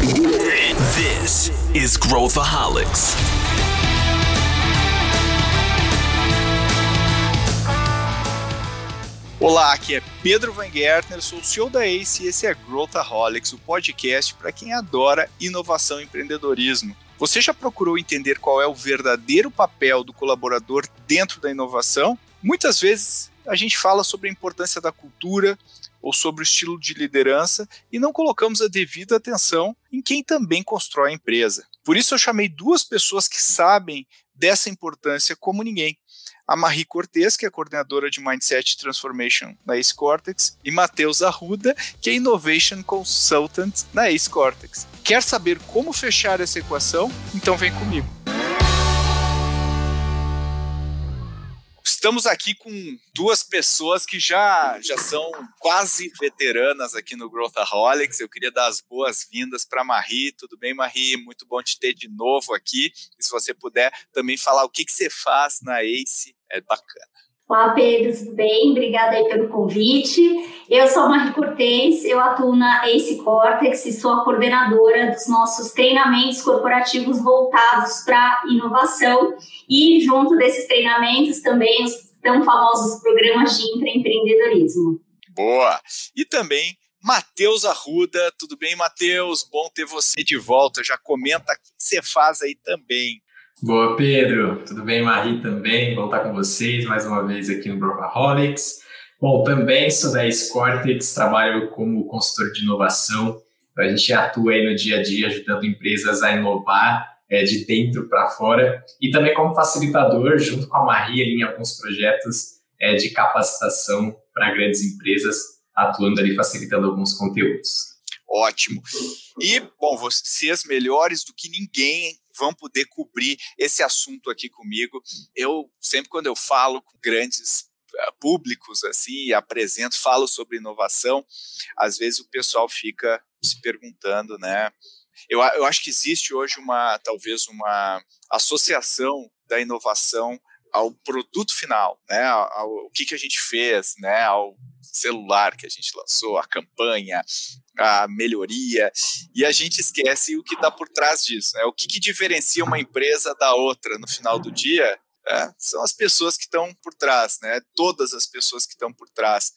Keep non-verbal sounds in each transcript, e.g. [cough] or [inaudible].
This is Growthaholics. Olá, aqui é Pedro Van Gertner, sou o CEO da ACE e esse é Growthaholics, o podcast para quem adora inovação e empreendedorismo. Você já procurou entender qual é o verdadeiro papel do colaborador dentro da inovação? Muitas vezes a gente fala sobre a importância da cultura ou sobre o estilo de liderança e não colocamos a devida atenção em quem também constrói a empresa. Por isso eu chamei duas pessoas que sabem dessa importância como ninguém a Marie Cortez, que é coordenadora de Mindset Transformation na Ace Cortex, e Matheus Arruda, que é Innovation Consultant na Ace Cortex. Quer saber como fechar essa equação? Então vem comigo. Estamos aqui com duas pessoas que já, já são quase veteranas aqui no Growthaholics. Eu queria dar as boas-vindas para Marie. Tudo bem, Marie? Muito bom te ter de novo aqui. E se você puder também falar o que, que você faz na ACE, é bacana. Olá, Pedro, tudo bem? Obrigada aí pelo convite. Eu sou a Marie Cortez, eu atuo na ACE Cortex e sou a coordenadora dos nossos treinamentos corporativos voltados para inovação e junto desses treinamentos também os tão famosos programas de intraempreendedorismo. Boa! E também Matheus Arruda, tudo bem, Matheus? Bom ter você de volta. Já comenta o que você faz aí também. Boa, Pedro. Tudo bem, Marie também? Vou estar com vocês mais uma vez aqui no Brocaholics. Bom, também sou da Scortex, trabalho como consultor de inovação. A gente atua aí no dia a dia ajudando empresas a inovar é, de dentro para fora e também como facilitador, junto com a Marie, em alguns projetos é, de capacitação para grandes empresas, atuando ali facilitando alguns conteúdos. Ótimo. E, bom, vocês melhores do que ninguém vão poder cobrir esse assunto aqui comigo. Eu sempre quando eu falo com grandes eh, públicos assim apresento, falo sobre inovação, às vezes o pessoal fica se perguntando, né? Eu, eu acho que existe hoje uma talvez uma associação da inovação ao produto final, né? Ao, ao que, que a gente fez, né? Ao celular que a gente lançou, a campanha, a melhoria, e a gente esquece o que está por trás disso. Né? O que, que, diferencia uma empresa da outra no final do dia é, são as pessoas que estão por trás, né? todas as pessoas que estão por trás.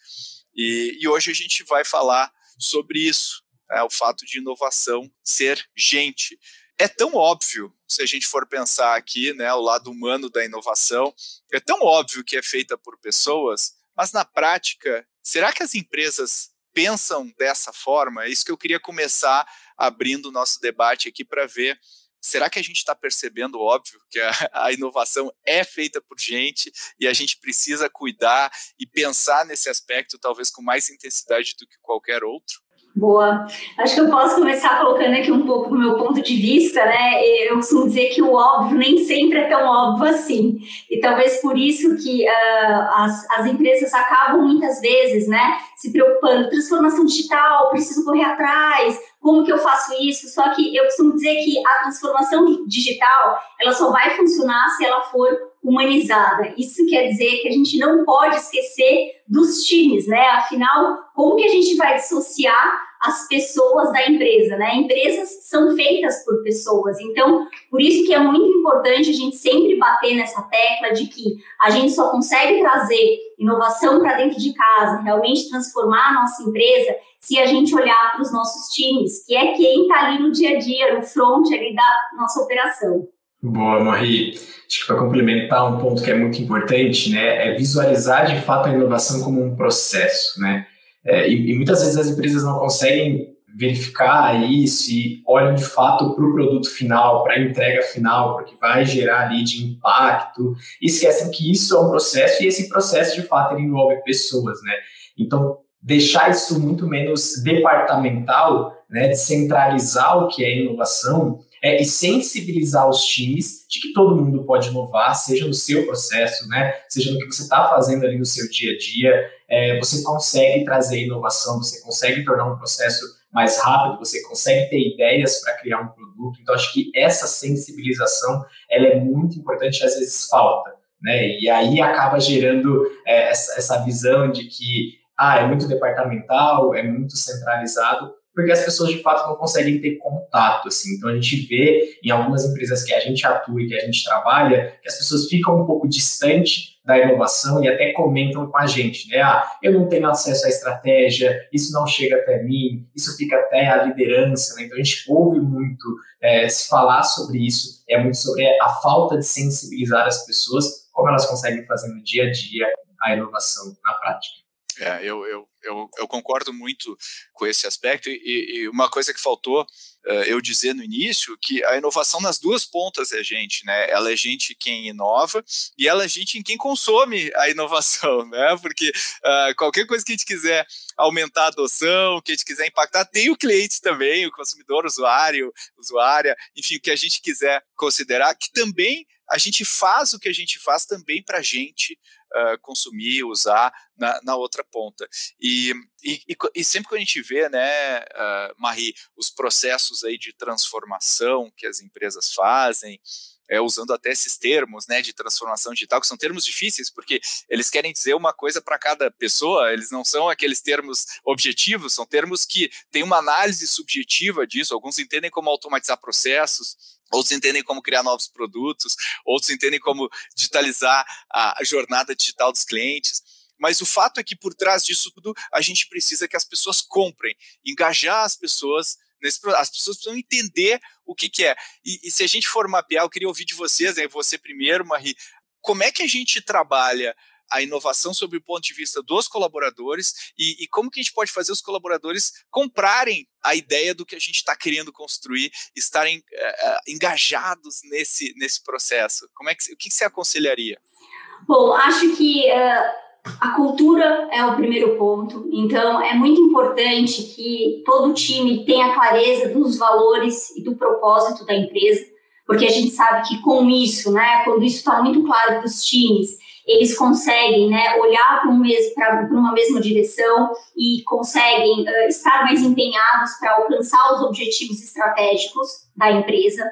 E, e, hoje a gente vai falar sobre isso, né? o fato de inovação ser gente. É tão óbvio, se a gente for pensar aqui, né, o lado humano da inovação, é tão óbvio que é feita por pessoas, mas na prática, será que as empresas pensam dessa forma? É isso que eu queria começar abrindo o nosso debate aqui para ver. Será que a gente está percebendo, óbvio, que a, a, inovação é feita por gente e a gente precisa cuidar e pensar nesse aspecto talvez com mais intensidade do que qualquer outro? Boa. Acho que eu posso começar colocando aqui um pouco do meu ponto de vista, né? Eu costumo dizer que o óbvio nem sempre é tão óbvio assim. E talvez por isso que uh, as, as empresas acabam muitas vezes, né, se preocupando, transformação digital, preciso correr atrás, como que eu faço isso? Só que eu costumo dizer que a transformação digital, ela só vai funcionar se ela for humanizada. Isso quer dizer que a gente não pode esquecer dos times, né? Afinal, como que a gente vai dissociar as pessoas da empresa, né? Empresas são feitas por pessoas, então por isso que é muito importante a gente sempre bater nessa tecla de que a gente só consegue trazer inovação para dentro de casa, realmente transformar a nossa empresa, se a gente olhar para os nossos times, que é quem está ali no dia a dia, no front ali da nossa operação. Boa, Marie. Acho que para complementar um ponto que é muito importante, né, é visualizar de fato a inovação como um processo, né? É, e, e, muitas vezes as empresas não conseguem verificar isso e olham de fato para o produto final, para a entrega final, porque vai gerar ali de impacto, e esquecem que isso é um processo e esse processo de fato envolve pessoas, né? Então, deixar isso muito menos departamental, né, de centralizar o que é inovação, é, e sensibilizar os times de que todo mundo pode inovar, seja no seu processo, né, seja no que você está fazendo ali no seu dia a dia, é, você consegue trazer inovação, você consegue tornar um processo mais rápido, você consegue ter ideias para criar um produto. Então, acho que essa sensibilização ela é muito importante, às vezes falta. Né? E aí acaba gerando é, essa, essa visão de que ah, é muito departamental, é muito centralizado, porque as pessoas de fato não conseguem ter contato, assim. Então a gente vê em algumas empresas que a gente atua e que a gente trabalha, que as pessoas ficam um pouco distante da inovação e até comentam com a gente, né? Ah, eu não tenho acesso à estratégia, isso não chega até mim, isso fica até a liderança, né? Então a gente ouve muito é, se falar sobre isso, é muito sobre a falta de sensibilizar as pessoas, como elas conseguem fazer no dia a dia a inovação na prática. É, eu, eu, eu, eu, concordo muito com esse aspecto, e, e uma coisa que faltou uh, eu dizer no início, que a inovação nas duas pontas é gente, né? Ela é gente quem inova e ela é gente em quem consome a inovação, [laughs] né? Porque uh, qualquer coisa que a gente quiser aumentar a adoção, que a gente quiser impactar, tem o cliente também, o consumidor, o usuário, usuária, enfim, o que a gente quiser considerar, que também a gente faz o que a gente faz também para a gente uh, consumir, usar na, na outra ponta. E, e, e, sempre que a gente vê, né, uh, Marie, os processos aí de transformação que as empresas fazem, é, usando até esses termos né, de transformação digital, que são termos difíceis, porque eles querem dizer uma coisa para cada pessoa, eles não são aqueles termos objetivos, são termos que têm uma análise subjetiva disso, alguns entendem como automatizar processos, outros entendem como criar novos produtos, outros entendem como digitalizar a, a jornada digital dos clientes. Mas o fato é que por trás disso tudo a gente precisa que as pessoas comprem, engajar as pessoas nesse as pessoas precisam entender o que, que é. E, e, se a gente for mapear, eu queria ouvir de vocês, né, você primeiro, Marie, como é que a gente trabalha a inovação sob o ponto de vista dos colaboradores e, e, como que a gente pode fazer os colaboradores comprarem a ideia do que a gente está querendo construir, estarem uh, engajados nesse, nesse processo. Como é que, o que, que você aconselharia? Bom, acho que uh a cultura é o primeiro ponto, então é muito importante que todo time tenha clareza dos valores e do propósito da empresa, porque a gente sabe que com isso, né, quando isso está muito claro para os times, eles conseguem né, olhar para um uma mesma direção e conseguem uh, estar mais empenhados para alcançar os objetivos estratégicos da empresa.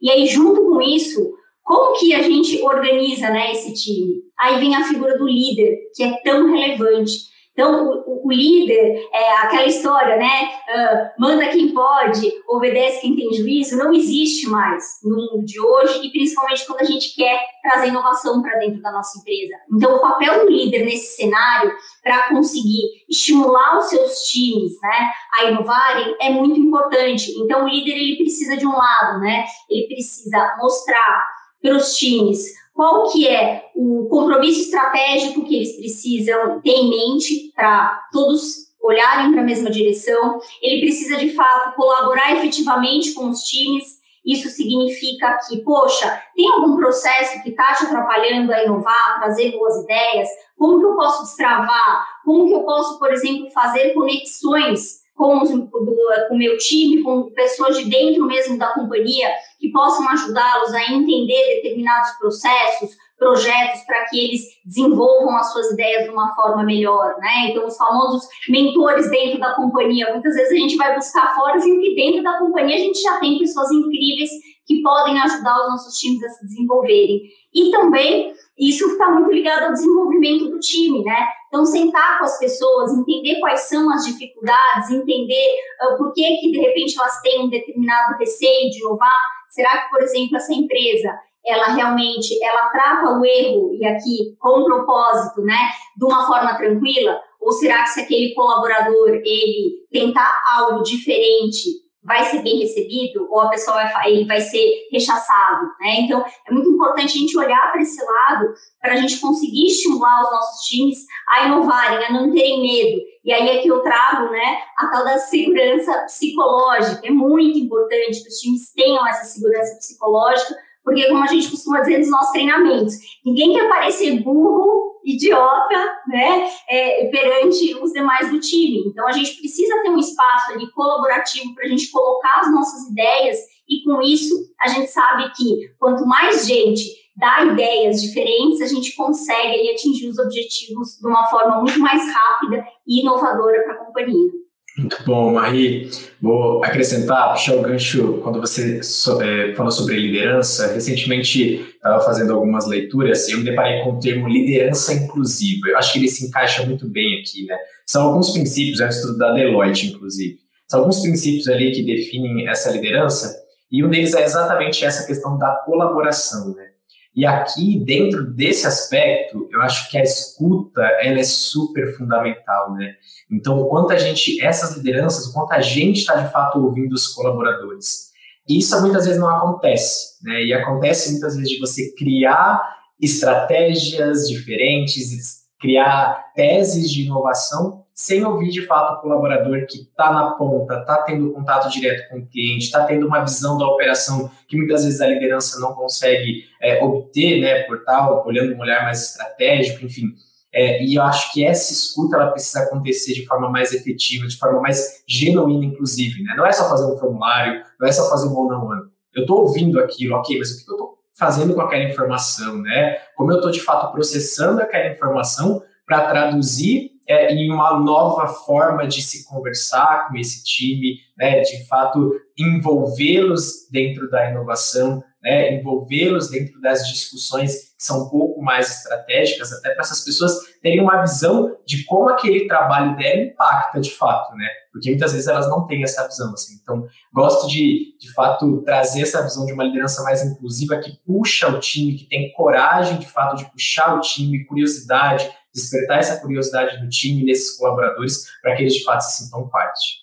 E aí, junto com isso, como que a gente organiza né, esse time? Aí vem a figura do líder, que é tão relevante. Então, o, o líder, é aquela história, né? Uh, manda quem pode, obedece quem tem juízo, não existe mais no mundo de hoje e principalmente quando a gente quer trazer inovação para dentro da nossa empresa. Então, o papel do líder nesse cenário para conseguir estimular os seus times, né, a inovarem é muito importante. Então, o líder ele precisa de um lado, né? Ele precisa mostrar para os times qual que é o compromisso estratégico que eles precisam ter em mente para todos olharem para a mesma direção. Ele precisa, de fato, colaborar efetivamente com os times. Isso significa que, poxa, tem algum processo que está te atrapalhando a inovar, trazer boas ideias? Como que eu posso destravar? Como que eu posso, por exemplo, fazer conexões com, os, do, com o meu time, com pessoas de dentro mesmo da companhia, que possam ajudá-los a entender determinados processos, projetos, para que eles desenvolvam as suas ideias de uma forma melhor, né? Então, os famosos mentores dentro da companhia. Muitas vezes a gente vai buscar fora, sendo que dentro da companhia a gente já tem pessoas incríveis que podem ajudar os nossos times a se desenvolverem. E também isso está muito ligado ao desenvolvimento do time, né? Então, sentar com as pessoas, entender quais são as dificuldades, entender uh, por que, que, de repente, elas têm um determinado receio de inovar. Será que, por exemplo, essa empresa, ela realmente, ela trata o erro, e aqui, com propósito, né, de uma forma tranquila? Ou será que se aquele colaborador, ele tentar algo diferente, vai ser bem recebido ou a pessoa vai, ele vai ser rechaçado, né? Então, é muito importante a gente olhar para esse lado para a gente conseguir estimular os nossos times a inovarem, a não terem medo. E aí é que eu trago, né, a tal da segurança psicológica. É muito importante que os times tenham essa segurança psicológica, porque como a gente costuma dizer nos nossos treinamentos, ninguém quer parecer burro idiota, né, é, perante os demais do time. Então, a gente precisa ter um espaço ali colaborativo para a gente colocar as nossas ideias e, com isso, a gente sabe que quanto mais gente dá ideias diferentes, a gente consegue ali, atingir os objetivos de uma forma muito mais rápida e inovadora para a companhia. Muito bom, Marie. Vou acrescentar, puxar o gancho quando você é, falou sobre liderança. Recentemente estava fazendo algumas leituras e eu me deparei com o termo liderança inclusiva. Eu acho que ele se encaixa muito bem aqui, né? São alguns princípios, é um estudo da Deloitte, inclusive. São alguns princípios ali que definem essa liderança, e um deles é exatamente essa questão da colaboração, né? E aqui, dentro desse aspecto, eu acho que a escuta, ela é super fundamental, né? Então, o quanto a gente, essas lideranças, o quanto a gente está de fato ouvindo os colaboradores. Isso muitas vezes não acontece, né? E acontece muitas vezes de você criar estratégias diferentes, criar teses de inovação sem ouvir de fato o colaborador que está na ponta, está tendo contato direto com o cliente, está tendo uma visão da operação que muitas vezes a liderança não consegue é, obter, né, por tal, olhando um olhar mais estratégico, enfim. É, e eu acho que essa escuta ela precisa acontecer de forma mais efetiva, de forma mais genuína, inclusive. Né? Não é só fazer um formulário, não é só fazer um one-on-one. Eu estou ouvindo aquilo, ok, mas o que eu estou fazendo com aquela informação, né? Como eu estou de fato processando aquela informação para traduzir é, em uma nova forma de se conversar com esse time, né, de fato envolvê-los dentro da inovação, né, envolvê-los dentro das discussões que são um pouco mais estratégicas, até para essas pessoas terem uma visão de como aquele trabalho dela impacta de fato, né? Porque muitas vezes elas não têm essa visão, assim. Então, gosto de, de fato, trazer essa visão de uma liderança mais inclusiva que puxa o time, que tem coragem, de fato, de puxar o time, curiosidade, despertar essa curiosidade do time, nesses colaboradores, para que eles de fato se sintam parte.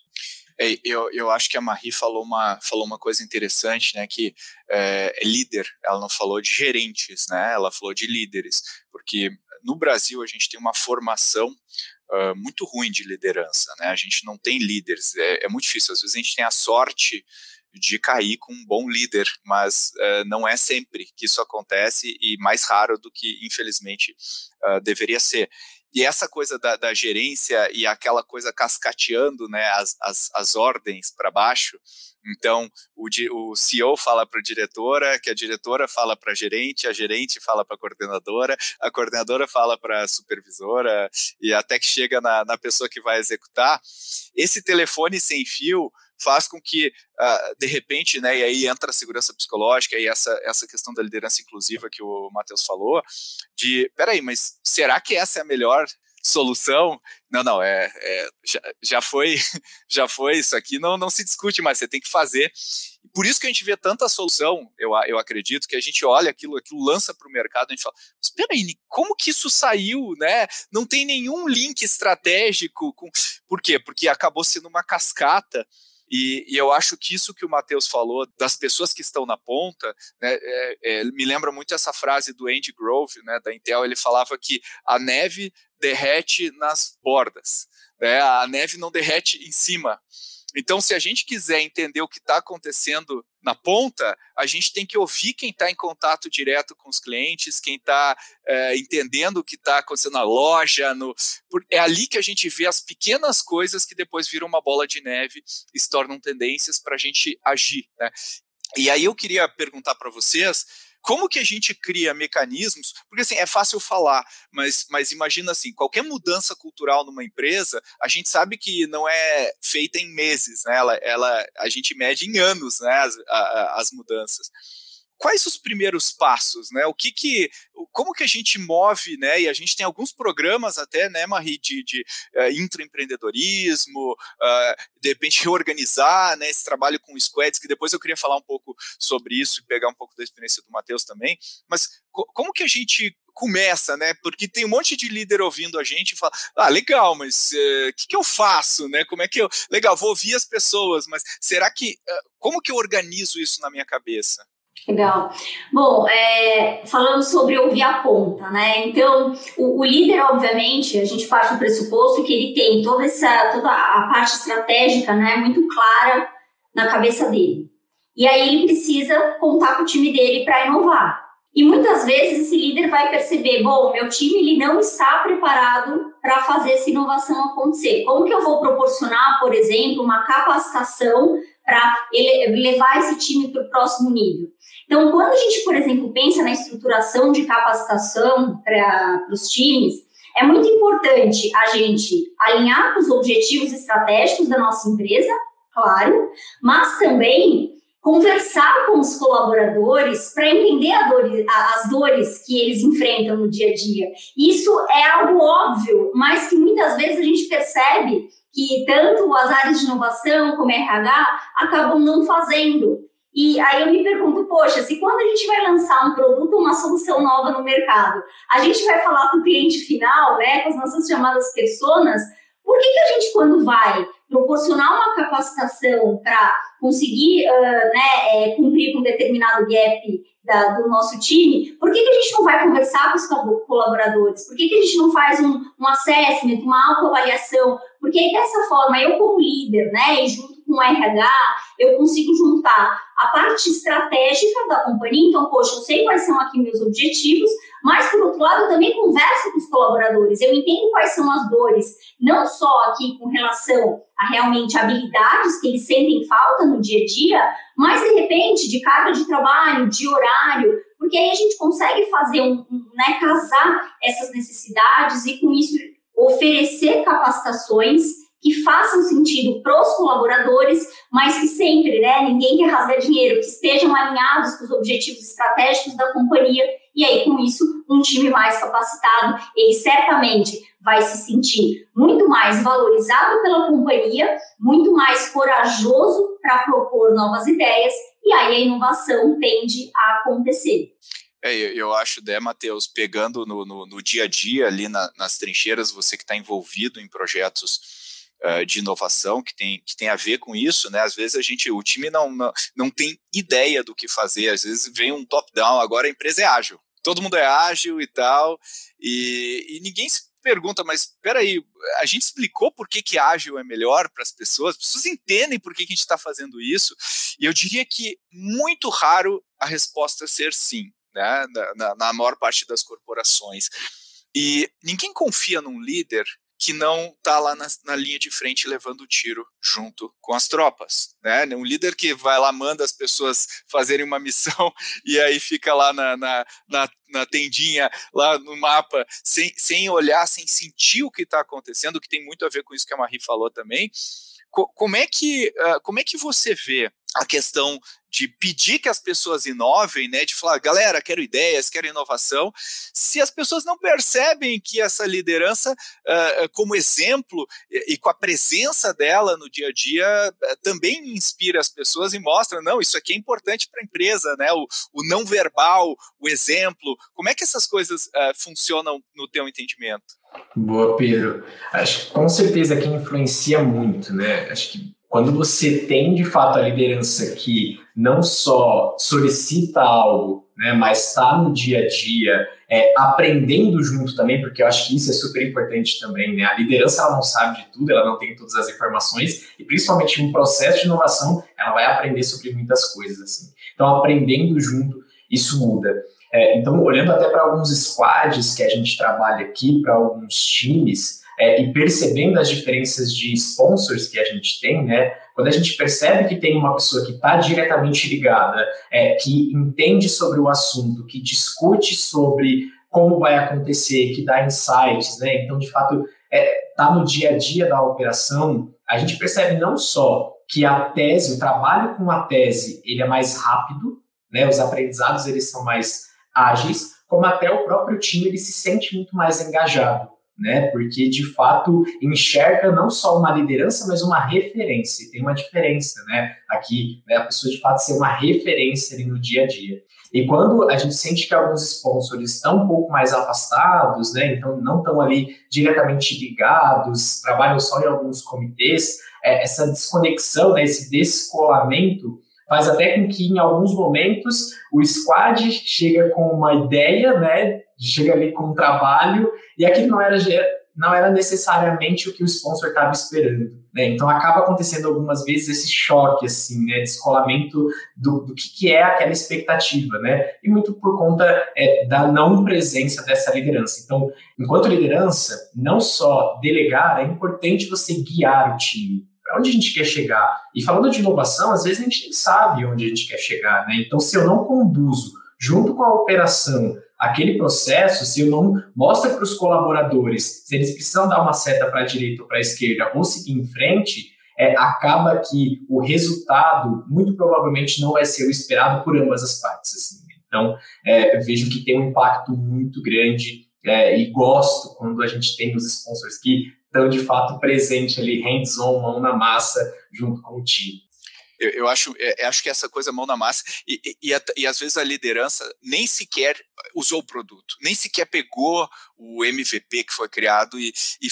É, eu, eu acho que a Marie falou uma, falou uma coisa interessante, né, que é, é, líder, ela não falou de gerentes, né, ela falou de líderes, porque no Brasil a gente tem uma formação uh, muito ruim de liderança, né, a gente não tem líderes, é, é muito difícil, às vezes a gente tem a sorte de cair com um bom líder, mas uh, não é sempre que isso acontece e mais raro do que, infelizmente, uh, deveria ser. E essa coisa da, da, gerência e aquela coisa cascateando né, as, as, as ordens para baixo. Então, o, o CEO fala para a diretora, que a diretora fala para a gerente, a gerente fala para a coordenadora, a coordenadora fala para a supervisora, e até que chega na, na pessoa que vai executar. Esse telefone sem fio faz com que, uh, de repente, né, e aí entra a segurança psicológica e essa, essa questão da liderança inclusiva que o Matheus falou, de, peraí, mas será que essa é a melhor solução? Não, não, é, é já, já, foi, [laughs] já foi, isso aqui não, não se discute mais, você tem que fazer. Por isso que a gente vê tanta solução, eu, eu acredito, que a gente olha aquilo, aquilo lança para o mercado a gente fala, espera aí, como que isso saiu, né? Não tem nenhum link estratégico. Com... Por quê? Porque acabou sendo uma cascata e, e, eu acho que isso que o Matheus falou das pessoas que estão na ponta, né, é, é, me lembra muito essa frase do Andy Grove, né, da Intel. Ele falava que a neve derrete nas bordas, né, a neve não derrete em cima. Então, se a gente quiser entender o que está acontecendo na ponta, a gente tem que ouvir quem está em contato direto com os clientes, quem está é, entendendo o que está acontecendo na loja. No, é ali que a gente vê as pequenas coisas que depois viram uma bola de neve e se tornam tendências para a gente agir. Né? E aí eu queria perguntar para vocês como que a gente cria mecanismos? Porque assim, é fácil falar, mas, mas imagina assim, qualquer mudança cultural numa empresa, a gente sabe que não é feita em meses, né? Ela, ela, a gente mede em anos né, as, a, as mudanças quais os primeiros passos, né? O que que, como que a gente move, né? E a gente tem alguns programas até, né, Marie, de, de uh, intraempreendedorismo, uh, de repente reorganizar, né, esse trabalho com squads, que depois eu queria falar um pouco sobre isso e pegar um pouco da experiência do Matheus também, mas co como que a gente começa, né? Porque tem um monte de líder ouvindo a gente e fala: ah, legal, mas o uh, eh, que, que eu faço, né? Como é que eu. Legal, vou ouvir as pessoas, mas será que. Uh, como que eu organizo isso na minha cabeça? Legal. Bom, é, falando sobre ouvir a ponta, né? Então, o, o, líder, obviamente, a gente parte do pressuposto que ele tem toda essa toda a parte estratégica, né, muito clara na cabeça dele. E aí ele precisa contar com o time dele para inovar. E muitas vezes esse líder vai perceber, bom, meu time ele não está preparado para fazer essa inovação acontecer. Como que eu vou proporcionar, por exemplo, uma capacitação para levar esse time para o próximo nível? Então, quando a gente, por exemplo, pensa na estruturação de capacitação para os times, é muito importante a gente alinhar com os objetivos estratégicos da nossa empresa, claro, mas também conversar com os colaboradores para entender dor, as dores que eles enfrentam no dia a dia. Isso é algo óbvio, mas que muitas vezes a gente percebe que tanto as áreas de inovação como RH acabam não fazendo. E aí eu me pergunto, poxa, se quando a gente vai lançar um produto uma solução nova no mercado, a gente vai falar com o cliente final, né, com as nossas chamadas personas, por que, que a gente, quando vai proporcionar uma capacitação para conseguir uh, né, é, cumprir com um determinado gap da, do nosso time, por que, que a gente não vai conversar com os colaboradores? Por que, que a gente não faz um, um assessment, uma autoavaliação? Porque aí, dessa forma, eu como líder, né, e junto com RH, eu consigo juntar a parte estratégica da companhia, então, poxa, eu sei quais são aqui meus objetivos, mas, por outro lado, eu também converso com os colaboradores, eu entendo quais são as dores, não só aqui com relação a realmente habilidades que eles sentem falta no dia a dia, mas, de repente, de carga de trabalho, de horário, porque aí a gente consegue fazer um, um né, casar essas necessidades e, com isso, oferecer capacitações que façam sentido para os colaboradores, mas que sempre, né, ninguém quer rasgar dinheiro, que estejam alinhados com os objetivos estratégicos da companhia, e aí com isso, um time mais capacitado, ele certamente vai se sentir muito mais valorizado pela companhia, muito mais corajoso para propor novas ideias, e aí a inovação tende a acontecer. É, eu acho, né, Matheus, pegando no, no, no, dia a dia ali na, nas trincheiras, você que está envolvido em projetos uh, de inovação que tem, que tem a ver com isso, né? Às vezes a gente, o time não, não, não tem ideia do que fazer, às vezes vem um top-down, agora a empresa é ágil. Todo mundo é ágil e tal, e, e ninguém se pergunta, mas peraí, a gente explicou por que, que ágil é melhor para as pessoas, as pessoas entendem por que, que a gente está fazendo isso, e eu diria que muito raro a resposta ser sim, né, na, na maior parte das corporações. E ninguém confia num líder que não está lá na, na, linha de frente levando o tiro junto com as tropas. Né? Um líder que vai lá, manda as pessoas fazerem uma missão [laughs] e aí fica lá na, na, na, na tendinha, lá no mapa, sem, sem olhar, sem sentir o que está acontecendo, que tem muito a ver com isso que a Marie falou também. como, é que, uh, como é que você vê a questão de pedir que as pessoas inovem, né, de falar, galera, quero ideias, quero inovação, se as pessoas não percebem que essa liderança, uh, como exemplo e, com a presença dela no dia a dia, uh, também inspira as pessoas e mostra, não, isso aqui é importante para a empresa, né, o, o, não verbal, o exemplo, como é que essas coisas uh, funcionam no teu entendimento? Boa, Pedro. Acho que com certeza que influencia muito, né? Acho que quando você tem de fato a liderança que não só solicita algo, né, mas está no dia a dia, é, aprendendo junto também, porque eu acho que isso é super importante também. Né? A liderança ela não sabe de tudo, ela não tem todas as informações, e principalmente um processo de inovação, ela vai aprender sobre muitas coisas. Assim. Então, aprendendo junto, isso muda. É, então, olhando até para alguns squads que a gente trabalha aqui, para alguns times, é, e percebendo as diferenças de sponsors que a gente tem, né? Quando a gente percebe que tem uma pessoa que está diretamente ligada, é, que entende sobre o assunto, que discute sobre como vai acontecer, que dá insights, né? Então, de fato, está é, no dia a dia da operação, a gente percebe não só que a tese, o trabalho com a tese, ele é mais rápido, né? Os aprendizados eles são mais ágeis, como até o próprio time ele se sente muito mais engajado né? Porque de fato enxerga não só uma liderança, mas uma referência. Tem uma diferença, né? Aqui, né, a pessoa de fato ser uma referência ali no dia a dia. E quando a gente sente que alguns sponsors estão um pouco mais afastados, né? Então não estão ali diretamente ligados, trabalham só em alguns comitês, é, essa desconexão, né, esse descolamento faz até com que em alguns momentos o squad chega com uma ideia, né, chega ali com um trabalho e aquilo não era não era necessariamente o que o sponsor estava esperando, né? Então acaba acontecendo algumas vezes esse choque assim, né, descolamento do, do que, que é aquela expectativa, né? E muito por conta é, da não presença dessa liderança. Então, enquanto liderança, não só delegar, é importante você guiar o time, para onde a gente quer chegar. E falando de inovação, às vezes a gente nem sabe onde a gente quer chegar, né? Então, se eu não conduzo junto com a operação aquele processo, se eu não mostro para os colaboradores se eles precisam dar uma seta para a direita ou para a esquerda ou seguir em frente, é, acaba que o resultado muito provavelmente não vai ser o esperado por ambas as partes. Assim. Então, é, vejo que tem um impacto muito grande é, e gosto quando a gente tem os sponsors que estão de fato presente ali, hands-on, mão na massa, junto com o time. Eu, eu acho, é, acho que essa coisa mão na massa, e, e, e, e, às vezes a liderança nem sequer usou o produto, nem sequer pegou o MVP que foi criado, e, e,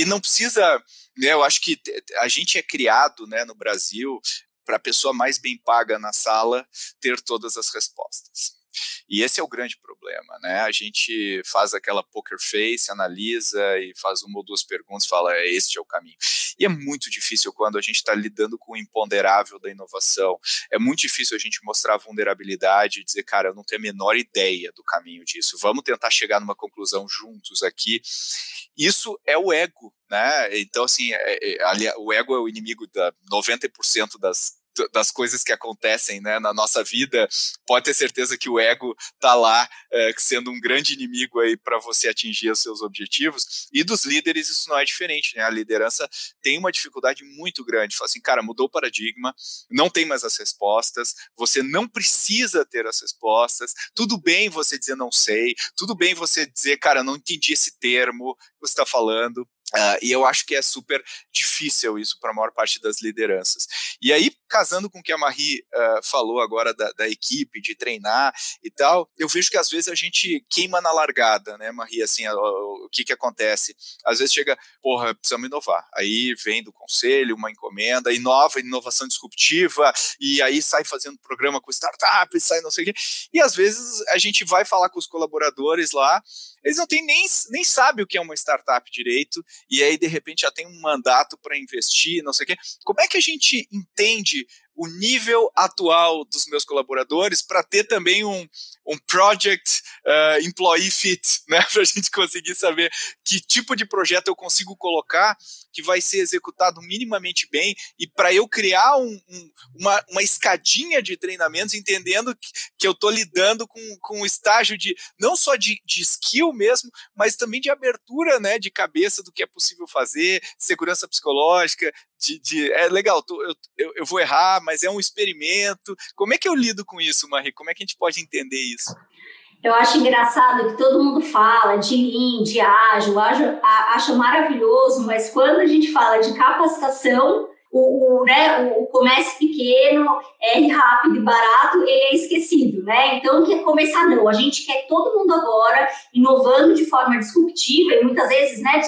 e não precisa, né, eu acho que a gente é criado né, no Brasil para a pessoa mais bem paga na sala ter todas as respostas. E esse é o grande problema, né? A gente faz aquela poker face, analisa e faz uma ou duas perguntas, fala, é, este é o caminho. E é muito difícil quando a gente está lidando com o imponderável da inovação. É muito difícil a gente mostrar vulnerabilidade e dizer, cara, eu não tenho a menor ideia do caminho disso. Vamos tentar chegar numa conclusão juntos aqui. Isso é o ego, né? Então, assim, é, é, o ego é o inimigo da 90% das das coisas que acontecem né, na nossa vida, pode ter certeza que o ego está lá é, sendo um grande inimigo aí para você atingir os seus objetivos. E dos líderes isso não é diferente, né? A liderança tem uma dificuldade muito grande. Fala assim, cara, mudou o paradigma, não tem mais as respostas, você não precisa ter as respostas. Tudo bem você dizer não sei, tudo bem você dizer, cara, não entendi esse termo que você está falando. Uh, e eu acho que é super difícil isso para a maior parte das lideranças. E aí, casando com o que a Marie uh, falou agora da, da, equipe, de treinar e tal, eu vejo que às vezes a gente queima na largada, né, Marie? Assim, o, que que acontece? Às vezes chega, porra, precisamos inovar. Aí vem do conselho uma encomenda, inova, inovação disruptiva, e aí sai fazendo programa com startup, sai não sei o quê. E às vezes a gente vai falar com os colaboradores lá, eles não têm nem, nem sabem o que é uma startup direito, e aí de repente já tem um mandato para investir, não sei o quê. Como é que a gente entende o nível atual dos meus colaboradores para ter também um, um project uh, employee fit, [laughs] né, para a gente conseguir saber que tipo de projeto eu consigo colocar que vai ser executado minimamente bem e para eu criar um, um, uma, uma escadinha de treinamentos, entendendo que, que eu estou lidando com, com um estágio de não só de, de skill mesmo, mas também de abertura né, de cabeça do que é possível fazer, segurança psicológica, de, de, é legal, tô, eu, eu, eu, vou errar, mas é um experimento. Como é que eu lido com isso, Marie? Como é que a gente pode entender isso? Eu acho engraçado que todo mundo fala de Lean, de ágil, acha, acha maravilhoso, mas quando a gente fala de capacitação, o, o, né, o comércio pequeno, é rápido e barato, ele é esquecido, né? Então, quer começar não, a gente quer todo mundo agora inovando de forma disruptiva e muitas vezes, né,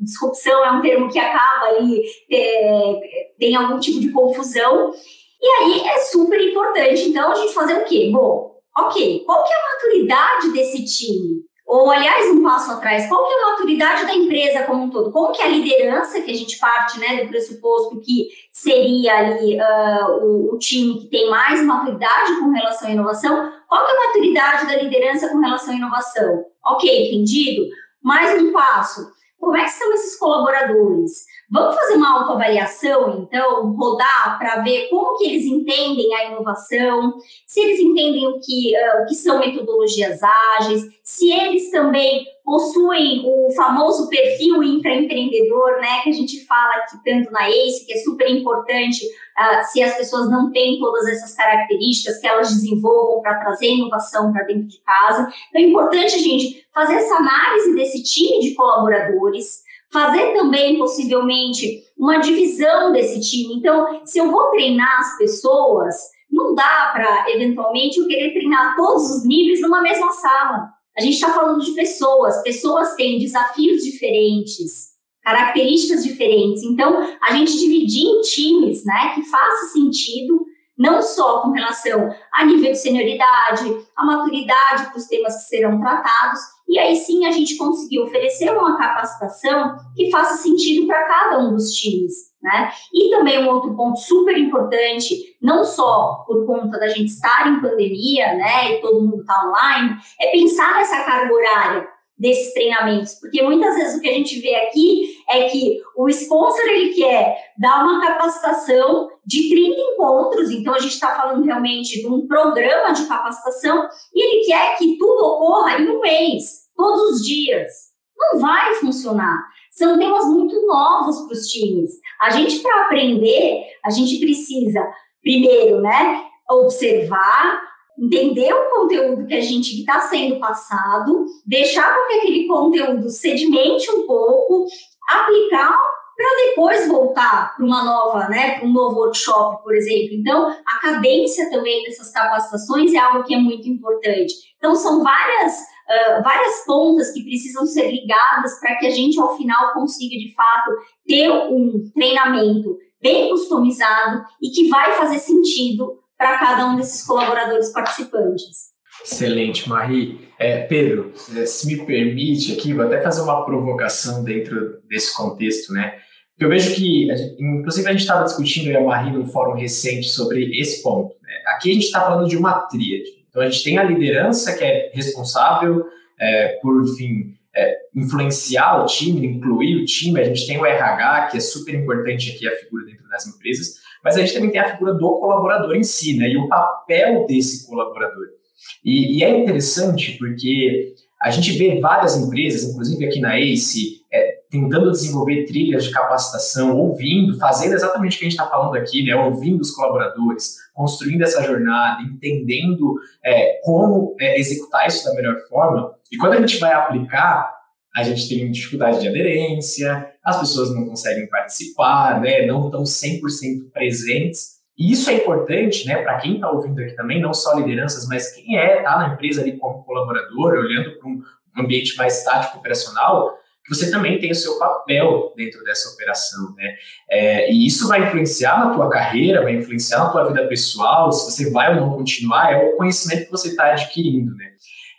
disrupção é um termo que acaba ali, é, tem algum tipo de confusão. E aí é super importante, então, a gente fazer o quê? Bom, ok, qual que é a maturidade desse time? Ou, aliás, um passo atrás, qual que é a maturidade da empresa como um todo? Como que é a liderança, que a gente parte né, do pressuposto que seria ali uh, o, o, time que tem mais maturidade com relação à inovação, qual que é a maturidade da liderança com relação à inovação? Ok, entendido? Mais um passo como é que são esses colaboradores? Vamos fazer uma autoavaliação, então, rodar para ver como que eles entendem a inovação, se eles entendem o que, uh, o que são metodologias ágeis, se eles também possuem o famoso perfil intraempreendedor, né, que a gente fala aqui tanto na ACE, que é super importante uh, se as pessoas não têm todas essas características, que elas desenvolvam para trazer inovação para dentro de casa. Então é importante gente fazer essa análise desse time de colaboradores, fazer também, possivelmente, uma divisão desse time. Então, se eu vou treinar as pessoas, não dá para, eventualmente, eu querer treinar todos os níveis numa mesma sala. A gente está falando de pessoas, pessoas têm desafios diferentes, características diferentes. Então, a gente dividir em times, né, que faça sentido não só com relação a nível de senioridade, a maturidade para os temas que serão tratados, e aí sim a gente conseguir oferecer uma capacitação que faça sentido para cada um dos times. Né? E também um outro ponto super importante, não só por conta da gente estar em pandemia, né, e todo mundo está online, é pensar nessa carga horária desses treinamentos, porque muitas vezes o que a gente vê aqui é que o sponsor ele quer dar uma capacitação de 30 encontros, então a gente está falando realmente de um programa de capacitação e ele quer que tudo ocorra em um mês, todos os dias. Não vai funcionar. São temas muito novos para os times. A gente, para aprender, a gente precisa, primeiro, né, observar, entender o conteúdo que a gente está sendo passado, deixar com que aquele conteúdo sedimente um pouco, aplicar para depois voltar para uma nova, né, para um novo workshop, por exemplo. Então, a cadência também dessas capacitações é algo que é muito importante. Então, são várias, uh, várias pontas que precisam ser ligadas para que a gente, ao final, consiga, de fato, ter um treinamento bem customizado e que vai fazer sentido para cada um desses colaboradores participantes. Excelente, Marie. É, Pedro, é, se me permite aqui, vou até fazer uma provocação dentro desse contexto, né? Eu vejo que, inclusive, a gente estava discutindo, eu e a Marie, num fórum recente sobre esse ponto. Né? Aqui a gente está falando de uma tríade. Então, a gente tem a liderança, que é responsável é, por, enfim, é, influenciar o time, incluir o time. A gente tem o RH, que é super importante aqui, a figura dentro das empresas. Mas a gente também tem a figura do colaborador em si, né? E o papel desse colaborador. E, e é interessante porque a gente vê várias empresas, inclusive aqui na ACE, é, tentando desenvolver trilhas de capacitação, ouvindo, fazendo exatamente o que a gente está falando aqui, né? ouvindo os colaboradores, construindo essa jornada, entendendo é, como é, executar isso da melhor forma. E quando a gente vai aplicar, a gente tem dificuldade de aderência, as pessoas não conseguem participar, né? não estão 100% presentes. E isso é importante, né, para quem está ouvindo aqui também, não só lideranças, mas quem é, tá na empresa ali como colaborador, olhando para um ambiente mais estático operacional, que você também tem o seu papel dentro dessa operação, né? É, e isso vai influenciar na tua carreira, vai influenciar na tua vida pessoal, se você vai ou não continuar, é o conhecimento que você está adquirindo, né?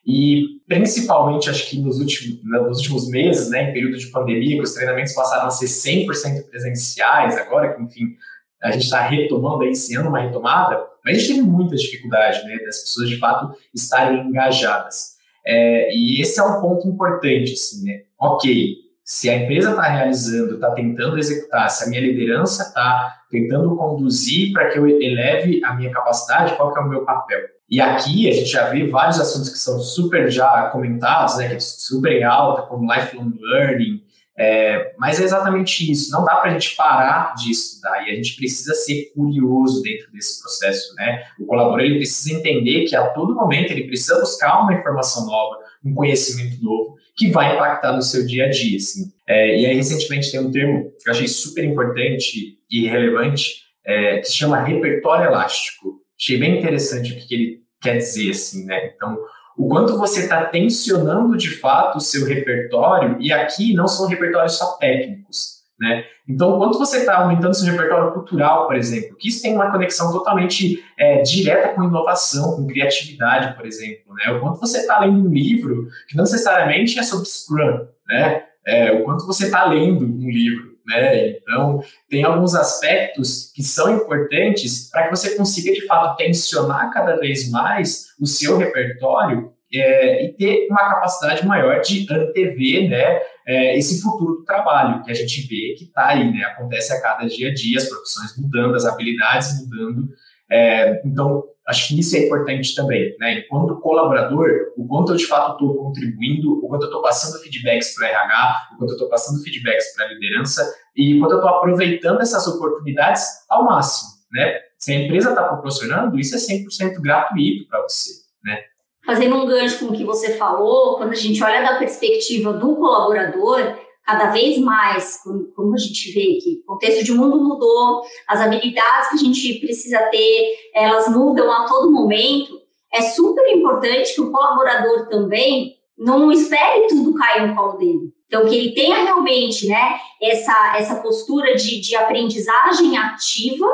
E principalmente, acho que nos últimos, nos últimos meses, né, em período de pandemia, que os treinamentos passaram a ser 100% presenciais, agora que, enfim, a gente está retomando, iniciando uma retomada, mas a gente teve muita dificuldade, né, das pessoas de fato estarem engajadas. É, e esse é um ponto importante, assim, né? Ok, se a empresa está realizando, está tentando executar, se a minha liderança está tentando conduzir para que eu eleve a minha capacidade, qual que é o meu papel? E aqui a gente já vê vários assuntos que são super já comentados, né, que é super em alta, como lifelong learning, é, mas é exatamente isso. Não dá para a gente parar de estudar e a gente precisa ser curioso dentro desse processo, né? O colaborador ele precisa entender que a todo momento ele precisa buscar uma informação nova, um conhecimento novo que vai impactar no seu dia a dia, assim. É, e aí recentemente tem um termo que eu achei super importante e relevante é, que se chama repertório elástico. Achei bem interessante o que, que ele quer dizer, assim, né? Então o quanto você está tensionando de fato o seu repertório, e aqui não são repertórios só técnicos, né? Então, o quanto você está aumentando seu repertório cultural, por exemplo, que isso tem uma conexão totalmente é, direta com inovação, com criatividade, por exemplo, né? O quanto você está lendo um livro que não necessariamente é sobre Scrum, né? É, o quanto você está lendo um livro, né? Então, tem alguns aspectos que são importantes para que você consiga, de fato, tensionar cada vez mais o seu repertório é, e ter uma capacidade maior de antever né, é, esse futuro do trabalho, que a gente vê que está aí, né, acontece a cada dia a dia, as profissões mudando, as habilidades mudando. É, então, acho que isso é importante também, né? Enquanto colaborador, o quanto eu de fato estou contribuindo, o quanto eu estou passando feedbacks para RH, o quanto eu estou passando feedbacks para a liderança e o quanto eu estou aproveitando essas oportunidades ao máximo, né? Se a empresa está proporcionando, isso é 100% gratuito para você, né? Fazendo um gancho com o que você falou, quando a gente olha da perspectiva do colaborador, cada vez mais, como a gente vê que o contexto de mundo mudou, as habilidades que a gente precisa ter, elas mudam a todo momento, é super importante que o colaborador também não espere tudo cair no colo dele. Então, que ele tenha realmente né, essa, essa postura de, de aprendizagem ativa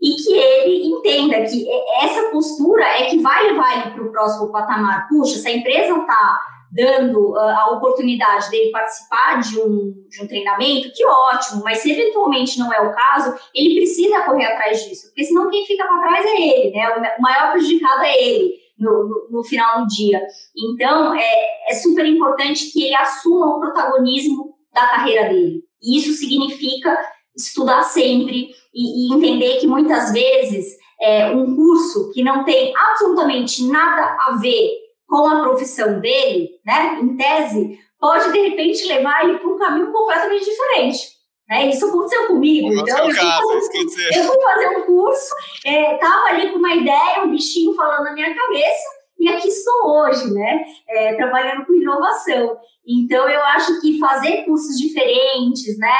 e que ele entenda que essa postura é que vai levar ele para o próximo patamar. Puxa, se a empresa está dando uh, a oportunidade dele participar de um, de um treinamento, que ótimo, mas se eventualmente não é o caso, ele precisa correr atrás disso, porque senão quem fica para trás é ele, né? O maior prejudicado é ele no, no, no final do dia. Então, é, é super importante que ele assuma o protagonismo da carreira dele. E isso significa estudar sempre e, e entender que muitas vezes é, um curso que não tem absolutamente nada a ver com a profissão dele, né, em tese, pode de repente levar ele para um caminho completamente diferente. Né? Isso aconteceu comigo. Então, eu, caso, eu fui fazer um curso, estava é, ali com uma ideia, um bichinho falando na minha cabeça, e aqui estou hoje, né? É, trabalhando com inovação. Então, eu acho que fazer cursos diferentes, né?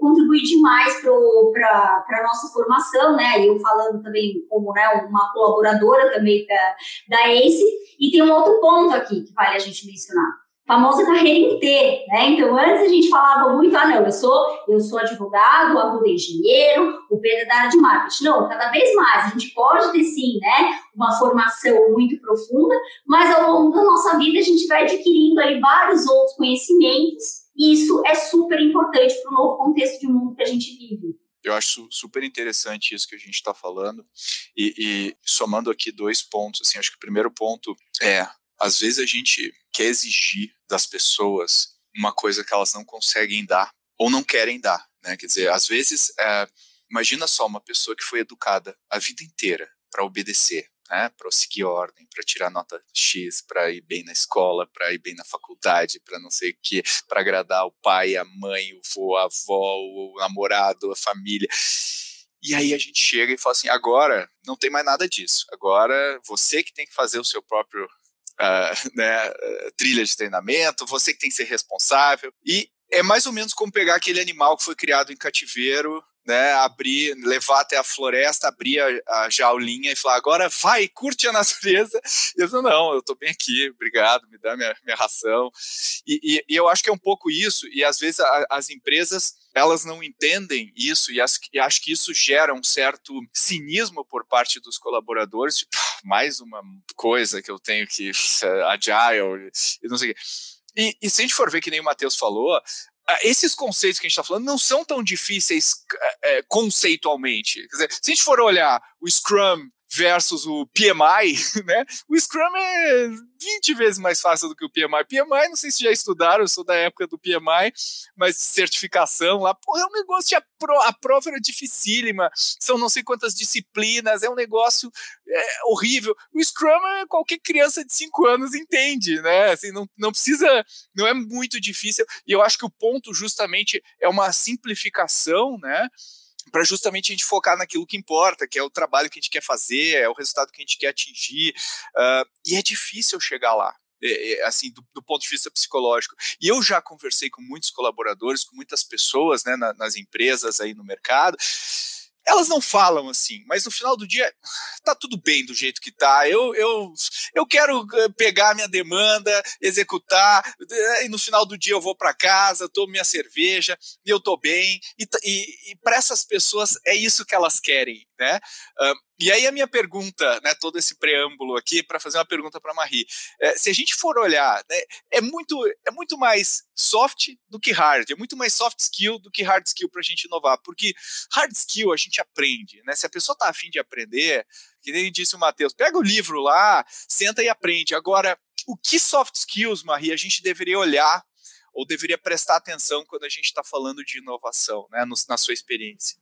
Contribui demais para a nossa formação, né? Eu falando também como né, uma colaboradora também da, da ACE. E tem um outro ponto aqui que vale a gente mencionar famosa carreira em T, né? Então, antes a gente falava muito, ah, não, eu sou, eu sou advogado, o Arruda engenheiro, o Pedro é da área de marketing. Não, cada vez mais, a gente pode ter sim, né, uma formação muito profunda, mas ao longo da nossa vida a gente vai adquirindo ali vários outros conhecimentos, e isso é super importante para o novo contexto de mundo que a gente vive. Eu acho super interessante isso que a gente está falando. E, e, somando aqui dois pontos, assim, acho que o primeiro ponto é às vezes a gente quer exigir das pessoas uma coisa que elas não conseguem dar ou não querem dar, né? Quer dizer, às vezes, é, imagina só uma pessoa que foi educada a vida inteira para obedecer, né? Para seguir ordem, para tirar nota X, para ir bem na escola, para ir bem na faculdade, para não sei o que, para agradar o pai, a mãe, o vô, a avó, o namorado, a família. E aí a gente chega e fala assim: agora não tem mais nada disso. Agora você que tem que fazer o seu próprio uh, [laughs] né, trilha de treinamento, você que tem que ser responsável. E é mais ou menos como pegar aquele animal que foi criado em cativeiro, né, abrir, levar até a floresta, abrir a, a jaulinha e falar, agora vai, curte a natureza. E [laughs] eu falo, não, eu tô bem aqui, obrigado, me dá minha, minha ração. E, e, e eu acho que é um pouco isso, e às vezes a, as empresas elas não entendem isso e, as, e, acho que isso gera um certo cinismo por parte dos colaboradores, tipo, mais uma coisa que eu tenho que agile e não sei o quê. E, e se a gente for ver que nem o Matheus falou, esses conceitos que a gente está falando não são tão difíceis é, conceitualmente. Quer dizer, se a gente for olhar o Scrum versus o PMI, [laughs] né? O Scrum é 20 vezes mais fácil do que o PMI. PMI, não sei se já estudaram, eu sou da época do PMI, mas certificação lá, porra, é um negócio a, pro, a prova era dificílima, são não sei quantas disciplinas, é um negócio é, horrível. O Scrum é qualquer criança de 5 anos entende, né? Assim, não, não precisa, não é muito difícil, e eu acho que o ponto justamente é uma simplificação, né? Para justamente a gente focar naquilo que importa, que é o trabalho que a gente quer fazer, é o resultado que a gente quer atingir, uh, e é difícil chegar lá. É, é, assim, do, do, ponto de vista psicológico. E eu já conversei com muitos colaboradores, com muitas pessoas né, na, nas empresas aí no mercado, elas não falam assim, mas no final do dia tá tudo bem do jeito que tá. Eu, eu, eu quero eh, pegar minha demanda, executar, eh, e no final do dia eu vou para casa, tomo minha cerveja e eu tô bem. E, e, e para essas pessoas é isso que elas querem, né? Uh, e aí a minha pergunta, né, todo esse preâmbulo aqui para fazer uma pergunta para Marie, é, se a gente for olhar, né, é muito é muito mais soft do que hard, é muito mais soft skill do que hard skill para a gente inovar, porque hard skill a gente aprende, né? Se a pessoa está afim de aprender, que nem disse o Matheus, pega o livro lá, senta e aprende. Agora, o que soft skills, Marie, a gente deveria olhar ou deveria prestar atenção quando a gente está falando de inovação, né, no, na sua experiência?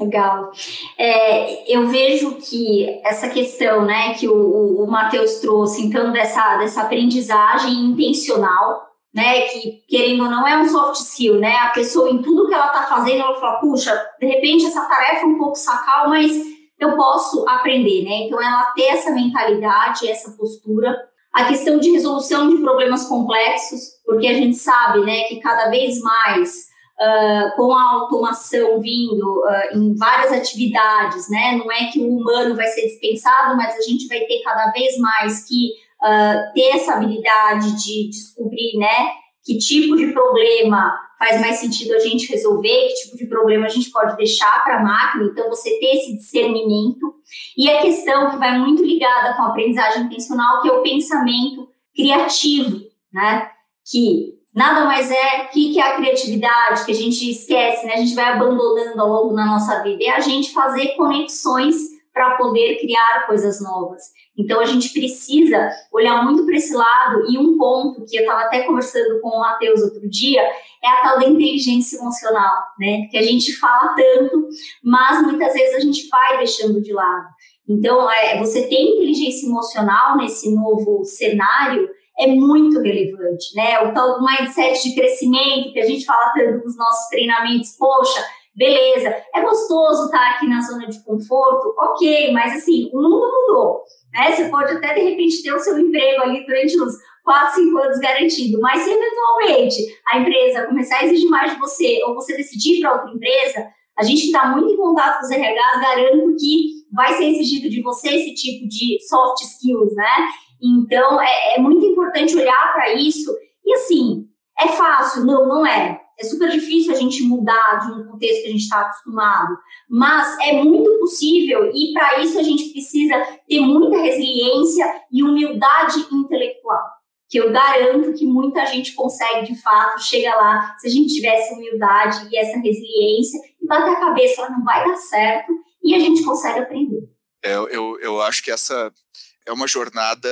Legal. É, eu vejo que essa questão né, que o, o, o Matheus trouxe, então, dessa, dessa aprendizagem intencional, né, que querendo ou não é um soft skill, né, a pessoa em tudo que ela está fazendo, ela fala, puxa, de repente essa tarefa é um pouco sacal, mas eu posso aprender, né, então ela ter essa mentalidade, essa postura, a questão de resolução de problemas complexos, porque a gente sabe, né, que cada vez mais uh, com a automação vindo uh, em várias atividades, né? Não é que o humano vai ser dispensado, mas a gente vai ter cada vez mais que uh, ter essa habilidade de descobrir, né? Que tipo de problema faz mais sentido a gente resolver, que tipo de problema a gente pode deixar para a máquina, então você ter esse discernimento. E a questão que vai muito ligada com a aprendizagem intencional, que é o pensamento criativo, né? Que nada mais é que, que é a criatividade, que a gente esquece, né? A gente vai abandonando ao longo da nossa vida. É a gente fazer conexões para poder criar coisas novas. Então a gente precisa olhar muito para esse lado e um ponto que eu estava até conversando com o Matheus outro dia é a tal da inteligência emocional, né? Que a gente fala tanto, mas muitas vezes a gente vai deixando de lado. Então, é, você tem inteligência emocional nesse novo cenário é muito relevante, né? O tal do mindset de crescimento que a gente fala tanto nos nossos treinamentos, poxa, beleza, é gostoso estar aqui na zona de conforto, ok, mas assim, o mundo mudou. Né? Você pode até, de repente, ter o seu emprego ali durante uns 4, 5 anos garantido, mas se eventualmente a empresa começar a exigir mais de você ou você decidir para outra empresa, a gente está muito em contato com os RHs, garanto que vai ser exigido de você esse tipo de soft skills, né? Então, é, é muito importante olhar para isso. E assim, é fácil? Não, não é. É super difícil a gente mudar de um contexto que a gente está acostumado, mas é muito possível e para isso a gente precisa ter muita resiliência e humildade intelectual. Que eu garanto que muita gente consegue de fato chegar lá se a gente tivesse humildade e essa resiliência e bater a cabeça, ela não vai dar certo e a gente consegue aprender. É, eu, eu acho que essa é uma jornada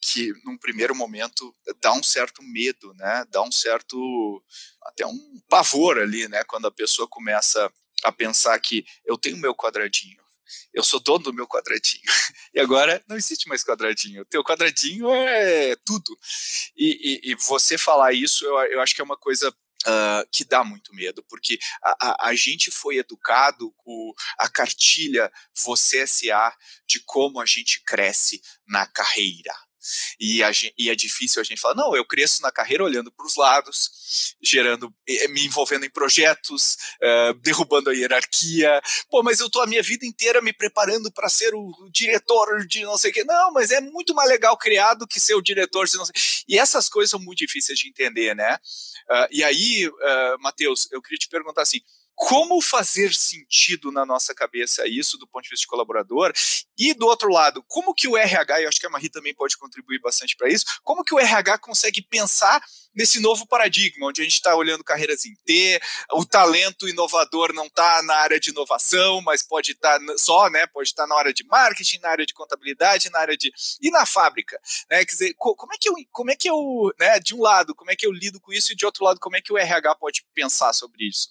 que num primeiro momento dá um certo medo, né? Dá um certo até um pavor ali, né? Quando a pessoa começa a pensar que eu tenho meu quadradinho, eu sou dono do meu quadradinho. [laughs] E agora não existe mais quadradinho. O teu quadradinho é tudo. E, e, e você falar isso, eu, eu acho que é uma coisa Uh, que dá muito medo, porque a, a, a, gente foi educado com a cartilha Você SA de como a gente cresce na carreira. E, a, e, é difícil a gente falar, não, eu cresço na carreira olhando para os lados, gerando, me envolvendo em projetos, uh, derrubando a hierarquia. Pô, mas eu tô a minha vida inteira me preparando para ser o, diretor de não sei o quê. Não, mas é muito mais legal criado que ser o diretor de não sei E essas coisas são muito difíceis de entender, né? Uh, e aí, uh, Matheus, eu queria te perguntar assim, como fazer sentido na nossa cabeça isso do ponto de vista de colaborador e do outro lado, como que o RH, e acho que a Marie também pode contribuir bastante para isso, como que o RH consegue pensar nesse novo paradigma, onde a gente está olhando carreiras em T, o talento inovador não está na área de inovação, mas pode estar tá só, né, pode estar tá na área de marketing, na área de contabilidade, na área de e na fábrica, né, quer dizer, como é que eu, como é que eu, né, de um lado, como é que eu lido com isso e de outro lado, como é que o RH pode pensar sobre isso?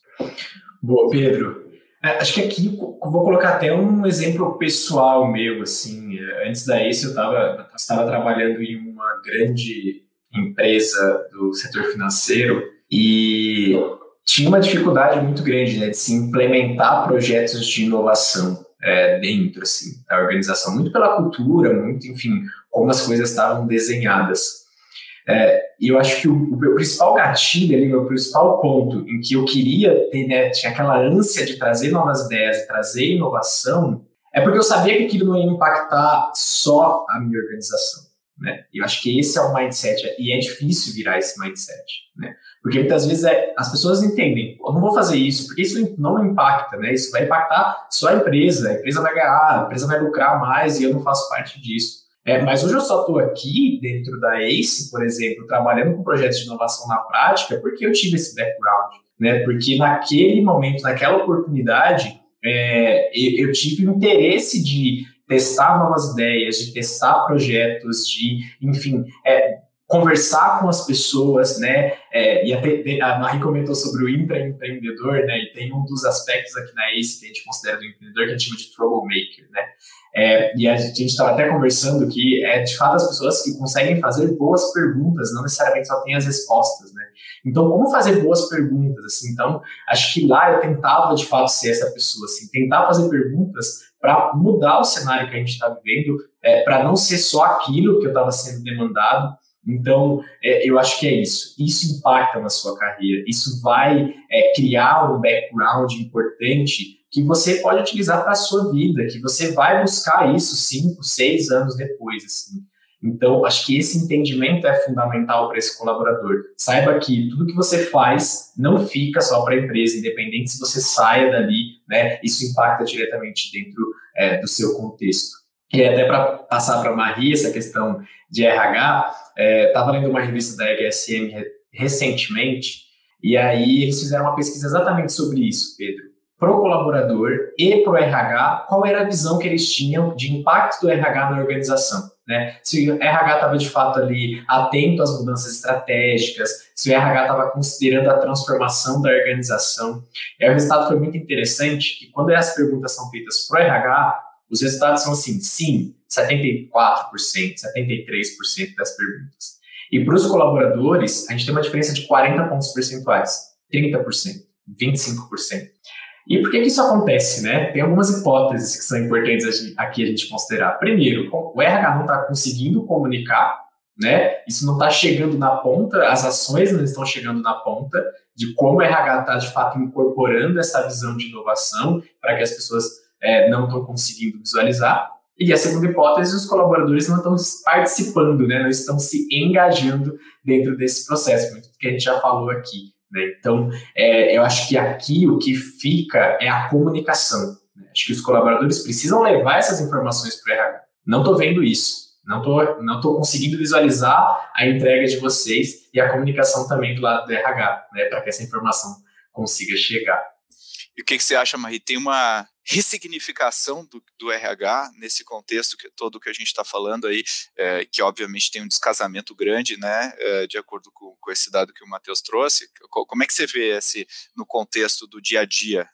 Boa, Pedro. É, acho que aqui vou colocar até um exemplo pessoal meu, assim. É, antes da eu estava trabalhando em uma grande empresa do setor financeiro e tinha uma dificuldade muito grande né, de se implementar projetos de inovação é, dentro assim, da organização, muito pela cultura, muito, enfim, como as coisas estavam desenhadas. É, eu acho que o, o, meu principal gatilho ali, meu principal ponto em que eu queria ter, né, tinha aquela ânsia de trazer novas ideias, de trazer inovação, é porque eu sabia que aquilo não ia impactar só a minha organização, né? Eu acho que esse é o mindset, e é difícil virar esse mindset, né? Porque muitas vezes é, as pessoas entendem, eu não vou fazer isso, porque isso não impacta, né? Isso vai impactar só a empresa, a empresa vai ganhar, a empresa vai lucrar mais e eu não faço parte disso. É, mas hoje eu só estou aqui dentro da ACE, por exemplo, trabalhando com projetos de inovação na prática, porque eu tive esse background, né? Porque naquele momento, naquela oportunidade, é, eu, eu tive o interesse de testar novas ideias, de testar projetos, de, enfim, é, conversar com as pessoas, né? É, e até a Marie comentou sobre o intraempreendedor, né? E tem um dos aspectos aqui na ACE que a gente considera do empreendedor que a gente chama de troublemaker, né? É, e a gente estava até conversando que é de fato as pessoas que conseguem fazer boas perguntas, não necessariamente só têm as respostas, né? Então, como fazer boas perguntas? Assim, então, acho que lá eu tentava de fato ser essa pessoa, assim, tentar fazer perguntas para mudar o cenário que a gente está vivendo, é, para não ser só aquilo que eu estava sendo demandado. Então, é, eu acho que é isso. Isso impacta na sua carreira. Isso vai é, criar um background importante que você pode utilizar para a sua vida, que você vai buscar isso cinco, seis anos depois, assim. Então, acho que esse entendimento é fundamental para esse colaborador. Saiba que tudo que você faz não fica só para a empresa, independente se você saia dali, né? Isso impacta diretamente dentro é, do seu contexto. E até para passar para a Maria essa questão de RH, estava é, lendo uma revista da EGSM recentemente, e aí eles fizeram uma pesquisa exatamente sobre isso, Pedro para o colaborador e para o RH, qual era a visão que eles tinham de impacto do RH na organização. Né? Se o RH estava de fato ali atento às mudanças estratégicas, se o RH estava considerando a transformação da organização. E o resultado foi muito interessante, que quando as perguntas são feitas para o RH, os resultados são assim, sim, 74%, 73% das perguntas. E para os colaboradores, a gente tem uma diferença de 40 pontos percentuais, 30%, 25%. E por que, que isso acontece, né? Tem algumas hipóteses que são importantes aqui a gente considerar. Primeiro, o RH não está conseguindo comunicar, né? Isso não está chegando na ponta, as ações não estão chegando na ponta de como o RH está de fato incorporando essa visão de inovação para que as pessoas é, não estão conseguindo visualizar. E a segunda hipótese, os colaboradores não estão participando, né? não estão se engajando dentro desse processo, muito que a gente já falou aqui. Né? Então, é, eu acho que aqui o que fica é a comunicação. Né? Acho que os colaboradores precisam levar essas informações para o RH. Não estou vendo isso. Não estou não tô conseguindo visualizar a entrega de vocês e a comunicação também do lado do RH, né, para que essa informação consiga chegar. E o que, que você acha, Marie? Tem uma ressignificação do, do RH nesse contexto que todo que a gente está falando aí, é, que obviamente tem um descasamento grande, né, é, de acordo com, com esse dado que o Matheus trouxe. Como é que você vê esse no contexto do dia a dia?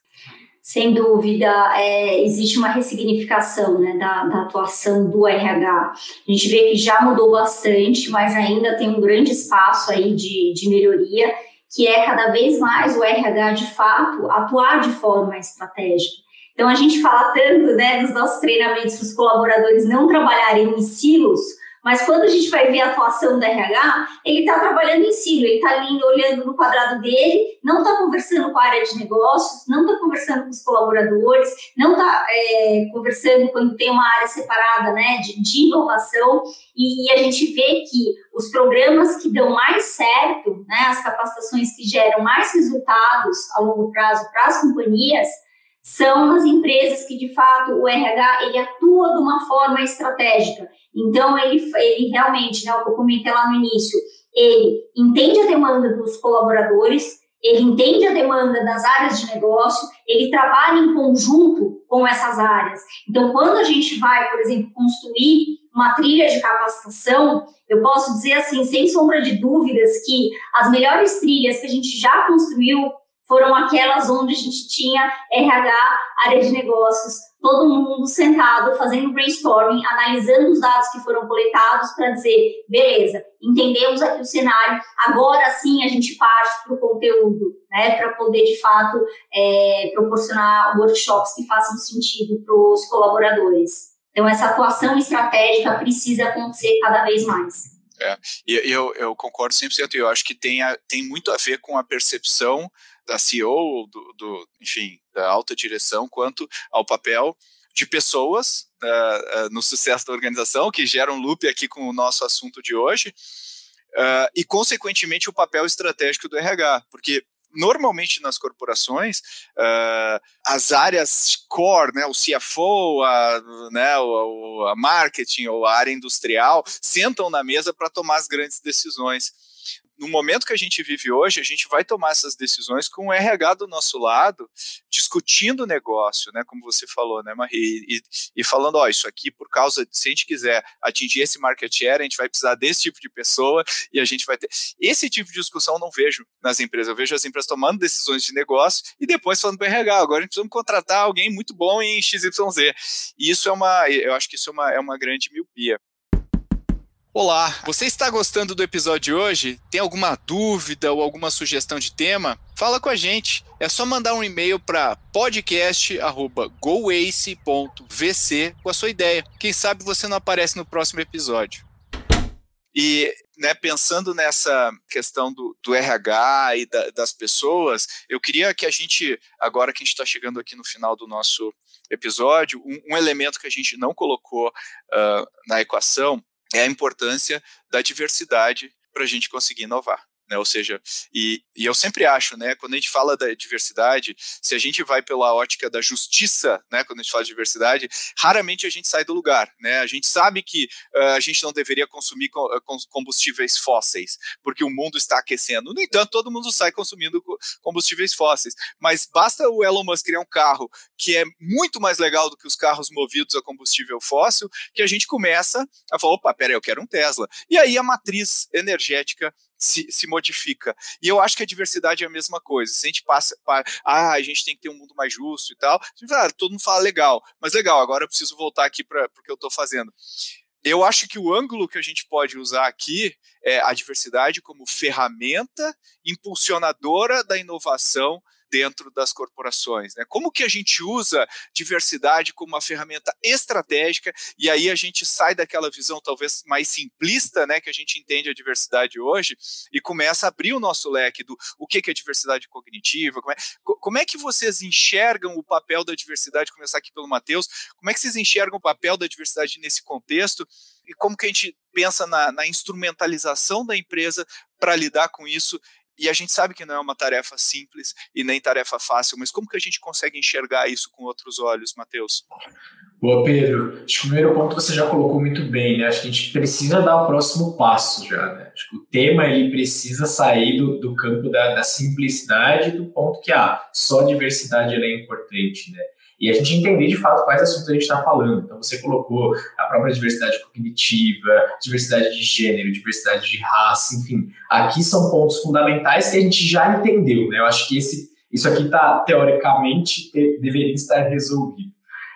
Sem dúvida, é, existe uma ressignificação né, da, da, atuação do RH. A gente vê que já mudou bastante, mas ainda tem um grande espaço aí de, de melhoria, que é cada vez mais o RH, de fato, atuar de forma estratégica. Então, a gente fala tanto né, nos nossos treinamentos para os colaboradores não trabalharem em silos, mas quando a gente vai ver a atuação do RH, ele está trabalhando em silo, ele está ali olhando no quadrado dele, não está conversando com a área de negócios, não está conversando com os colaboradores, não está é, conversando quando tem uma área separada né, de, de inovação, e, e, a gente vê que os programas que dão mais certo, né, as capacitações que geram mais resultados a longo prazo para as companhias, são as empresas que, de fato, o RH ele atua de uma forma estratégica. Então, ele, ele realmente, né, o que eu comentei lá no início, ele entende a demanda dos colaboradores, ele entende a demanda das áreas de negócio, ele trabalha em conjunto com essas áreas. Então, quando a gente vai, por exemplo, construir uma trilha de capacitação, eu posso dizer assim, sem sombra de dúvidas, que as melhores trilhas que a gente já construiu foram aquelas onde a gente tinha RH, área de negócios, todo mundo sentado fazendo brainstorming, analisando os dados que foram coletados para dizer, beleza, entendemos aqui o cenário, agora sim a gente parte para o conteúdo, né, para poder de fato é, proporcionar workshops que façam sentido para os colaboradores. Então essa atuação estratégica precisa acontecer cada vez mais. É, e eu, eu concordo 100%, eu acho que tem, a, tem muito a ver com a percepção da CEO, do, do, enfim, da alta direção, quanto ao papel de pessoas uh, uh, no sucesso da organização, que gera um loop aqui com o nosso assunto de hoje, uh, e, consequentemente, o papel estratégico do RH, porque normalmente nas corporações, uh, as áreas core, né, o CFO, a, né, o, a marketing ou a área industrial, sentam na mesa para tomar as grandes decisões no momento que a gente vive hoje, a gente vai tomar essas decisões com o RH do nosso lado, discutindo o negócio, né, como você falou, né, Marie, e, e falando, ó, isso aqui por causa, de, se a gente quiser atingir esse market share, a gente vai precisar desse tipo de pessoa e a gente vai ter. Esse tipo de discussão eu não vejo nas empresas, eu vejo as empresas tomando decisões de negócio e depois falando para o RH, agora a gente precisa contratar alguém muito bom em XYZ. E isso é uma, eu acho que isso é uma, é uma grande miopia. Olá, você está gostando do episódio de hoje? Tem alguma dúvida ou alguma sugestão de tema? Fala com a gente. É só mandar um e-mail para podcast@goace.vc com a sua ideia. Quem sabe você não aparece no próximo episódio. E né, pensando nessa questão do, do RH e da, das pessoas, eu queria que a gente, agora que a gente está chegando aqui no final do nosso episódio, um, um elemento que a gente não colocou uh, na equação é a importância da diversidade para a gente conseguir inovar. Né? Ou seja, e, e, eu sempre acho, né, quando a gente fala da diversidade, se a gente vai pela ótica da justiça, né, quando a gente fala de diversidade, raramente a gente sai do lugar, né? A gente sabe que uh, a gente não deveria consumir combustíveis fósseis, porque o mundo está aquecendo. No entanto, todo mundo sai consumindo combustíveis fósseis, mas basta o Elon Musk criar um carro que é muito mais legal do que os carros movidos a combustível fóssil, que a gente começa a falar, opa, peraí, eu quero um Tesla. E aí a matriz energética se, se modifica. E eu acho que a diversidade é a mesma coisa. Se a gente passa, ah, a gente tem que ter um mundo mais justo e tal, ah, todo mundo fala legal, mas legal, agora eu preciso voltar aqui para o que eu estou fazendo. Eu acho que o ângulo que a gente pode usar aqui é a diversidade como ferramenta impulsionadora da inovação dentro das corporações. Né? Como que a gente usa diversidade como uma ferramenta estratégica e aí a gente sai daquela visão talvez mais simplista, né, que a gente entende a diversidade hoje e começa a abrir o nosso leque do o que, que é diversidade cognitiva, como é, como é que vocês enxergam o papel da diversidade, começar aqui pelo Matheus, como é que vocês enxergam o papel da diversidade nesse contexto e como que a gente pensa na, na instrumentalização da empresa para lidar com isso e a gente sabe que não é uma tarefa simples e nem tarefa fácil, mas como que a gente consegue enxergar isso com outros olhos, Matheus? Boa, Pedro. Acho que o primeiro ponto você já colocou muito bem, né? Acho que a gente precisa dar o próximo passo já, né? Acho que o tema ele precisa sair do, do campo da, da simplicidade do ponto que, ah, só diversidade é importante, né? E a gente entender de fato quais assuntos a gente está falando. Então, você colocou a própria diversidade cognitiva, diversidade de gênero, diversidade de raça, enfim. Aqui são pontos fundamentais que a gente já entendeu, né? Eu acho que esse, isso aqui está, teoricamente, deveria estar resolvido.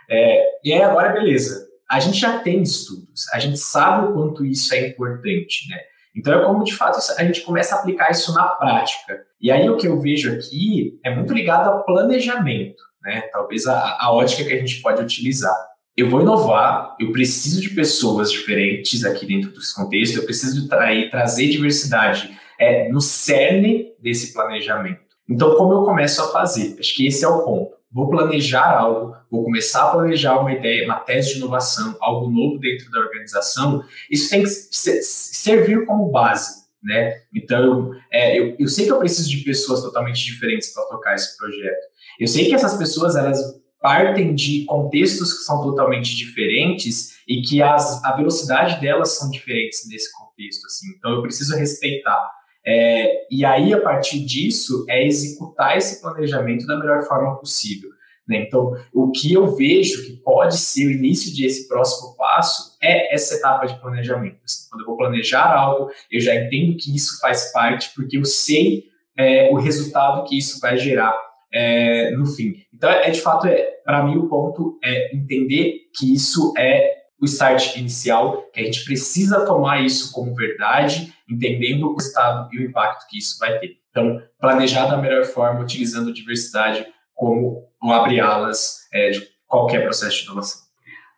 É, e aí, agora, beleza. A gente já tem estudos, a gente sabe o quanto isso é importante, né? Então é como de fato a gente começa a aplicar isso na prática. E aí o que eu vejo aqui é muito ligado ao planejamento né? Talvez a, a ótica que a gente pode utilizar. Eu vou inovar, eu preciso de pessoas diferentes aqui dentro desse contexto, eu preciso trazer diversidade é, no cerne desse planejamento. Então, como eu começo a fazer? Acho que esse é o ponto. Vou planejar algo, vou começar a planejar uma ideia, uma tese de inovação, algo novo dentro da organização. Isso tem que servir como base, né? Então, é, eu, eu sei que eu preciso de pessoas totalmente diferentes para tocar esse projeto. Eu sei que essas pessoas elas partem de contextos que são totalmente diferentes e que as, a velocidade delas são diferentes nesse contexto, assim. Então eu preciso respeitar. É, e aí a partir disso é executar esse planejamento da melhor forma possível. Né? Então o que eu vejo que pode ser o início desse próximo passo é essa etapa de planejamento. Assim, quando eu vou planejar algo, eu já entendo que isso faz parte porque eu sei é, o resultado que isso vai gerar é, no fim. Então, é de fato, é, para mim, o ponto é entender que isso é o start inicial, que a gente precisa tomar isso como verdade, entendendo o estado e o impacto que isso vai ter. Então, planejar da melhor forma, utilizando diversidade como um abre-alas é, de qualquer processo de inovação.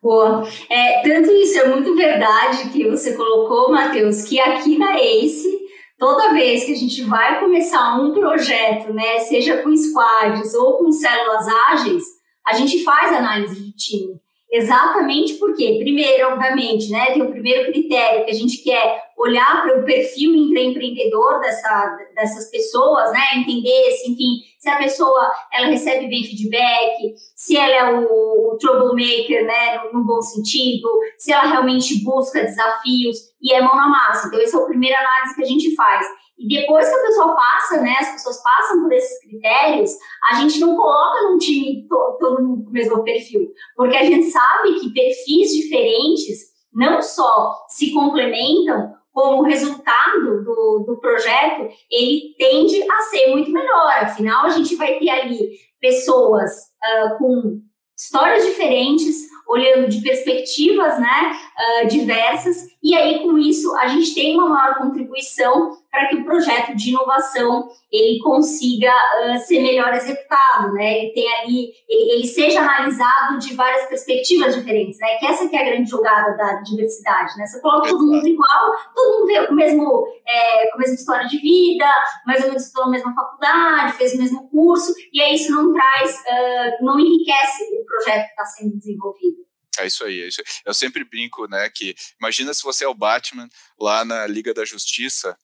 Boa. É, tanto isso é muito verdade que você colocou, Matheus, que aqui na ACE toda vez que a gente vai começar um projeto, né, seja com squads ou com células ágeis, a gente faz análise de time. Exatamente porque, primeiro, obviamente, né, tem o primeiro critério que a gente quer olhar para o perfil intraempreendedor dessa, dessas pessoas, né, entender se, enfim, se a pessoa ela recebe bem feedback, se ela é o, o troublemaker, né, no, no, bom sentido, se ela realmente busca desafios e é mão na massa. Então, esse é o primeiro análise que a gente faz. E depois que a pessoa passa, né, as pessoas passam por esses critérios, a gente não coloca num time todo, mundo com o mesmo perfil, porque a gente sabe que perfis diferentes não só se complementam, como resultado do, do projeto, ele tende a ser muito melhor. Afinal, a gente vai ter ali pessoas uh, com histórias diferentes, olhando de perspectivas né, uh, diversas, e aí com isso a gente tem uma maior contribuição para que o projeto de inovação ele consiga uh, ser melhor executado, né? Ele tem ali, ele, ele, seja analisado de várias perspectivas diferentes, né? Que essa que é a grande jogada da diversidade, né? Você coloca todo mundo igual, todo mundo vê o mesmo, é, com a mesma história de vida, mais ou menos estudou a mesma faculdade, fez o mesmo curso, e aí isso não traz, uh, não enriquece o projeto que está sendo desenvolvido. É isso aí, é isso aí. Eu sempre brinco, né, que imagina se você é o Batman lá na Liga da Justiça,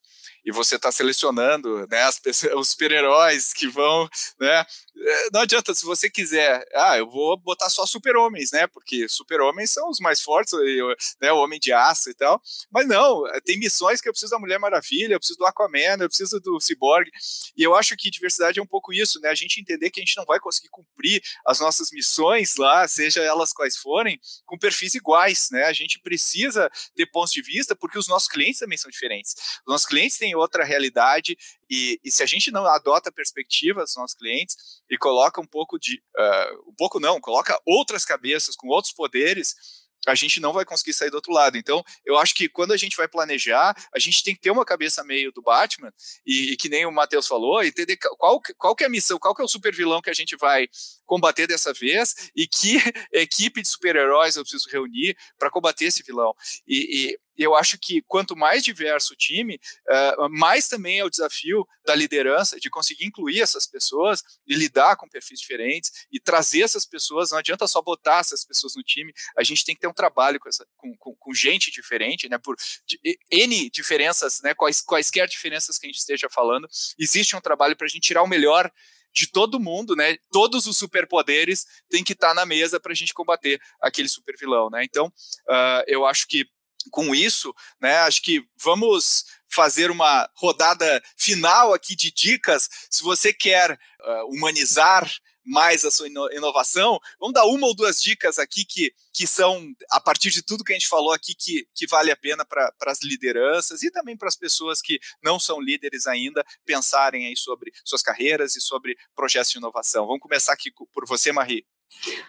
e você está selecionando né, as pessoas, [laughs] os super-heróis que vão, né? É, não adianta, se você quiser, ah, eu vou botar só super-homens, né? Porque super-homens são os mais fortes, né? O homem de aço e tal. Mas não, tem missões que eu preciso da Mulher Maravilha, eu preciso do Aquaman, eu preciso do Cyborg. E eu acho que diversidade é um pouco isso, né? A gente entender que a gente não vai conseguir cumprir as nossas missões lá, seja elas quais forem, com perfis iguais, né? A gente precisa ter pontos de vista, porque os nossos clientes também são diferentes. Os nossos clientes têm outra realidade e, e, se a gente não adota a perspectiva dos nossos clientes e coloca um pouco de, uh, um pouco não, coloca outras cabeças com outros poderes, a gente não vai conseguir sair do outro lado. Então, eu acho que quando a gente vai planejar, a gente tem que ter uma cabeça meio do Batman, e, e que nem o Matheus falou, entender qual, qual que é a missão, qual que é o super vilão que a gente vai combater dessa vez, e que [laughs] equipe de super-heróis eu preciso reunir para combater esse vilão. E, e, eu acho que quanto mais diverso o time, uh, mais também é o desafio da liderança de conseguir incluir essas pessoas e lidar com perfis diferentes e trazer essas pessoas. Não adianta só botar essas pessoas no time, a gente tem que ter um trabalho com, essa, com, com, com gente diferente, né? Por N diferenças, né? Quais, quaisquer diferenças que a gente esteja falando, existe um trabalho para a gente tirar o melhor de todo mundo, né? Todos os superpoderes têm que estar tá na mesa para a gente combater aquele super vilão, né? Então, uh, eu acho que com isso, né? Acho que vamos fazer uma rodada final aqui de dicas. Se você quer uh, humanizar mais a sua inovação. Vamos dar uma ou duas dicas aqui que, que são, a partir de tudo que a gente falou aqui, que, que vale a pena para as lideranças e também para as pessoas que não são líderes ainda pensarem aí sobre suas carreiras e sobre projetos de inovação. Vamos começar aqui por você, Marie.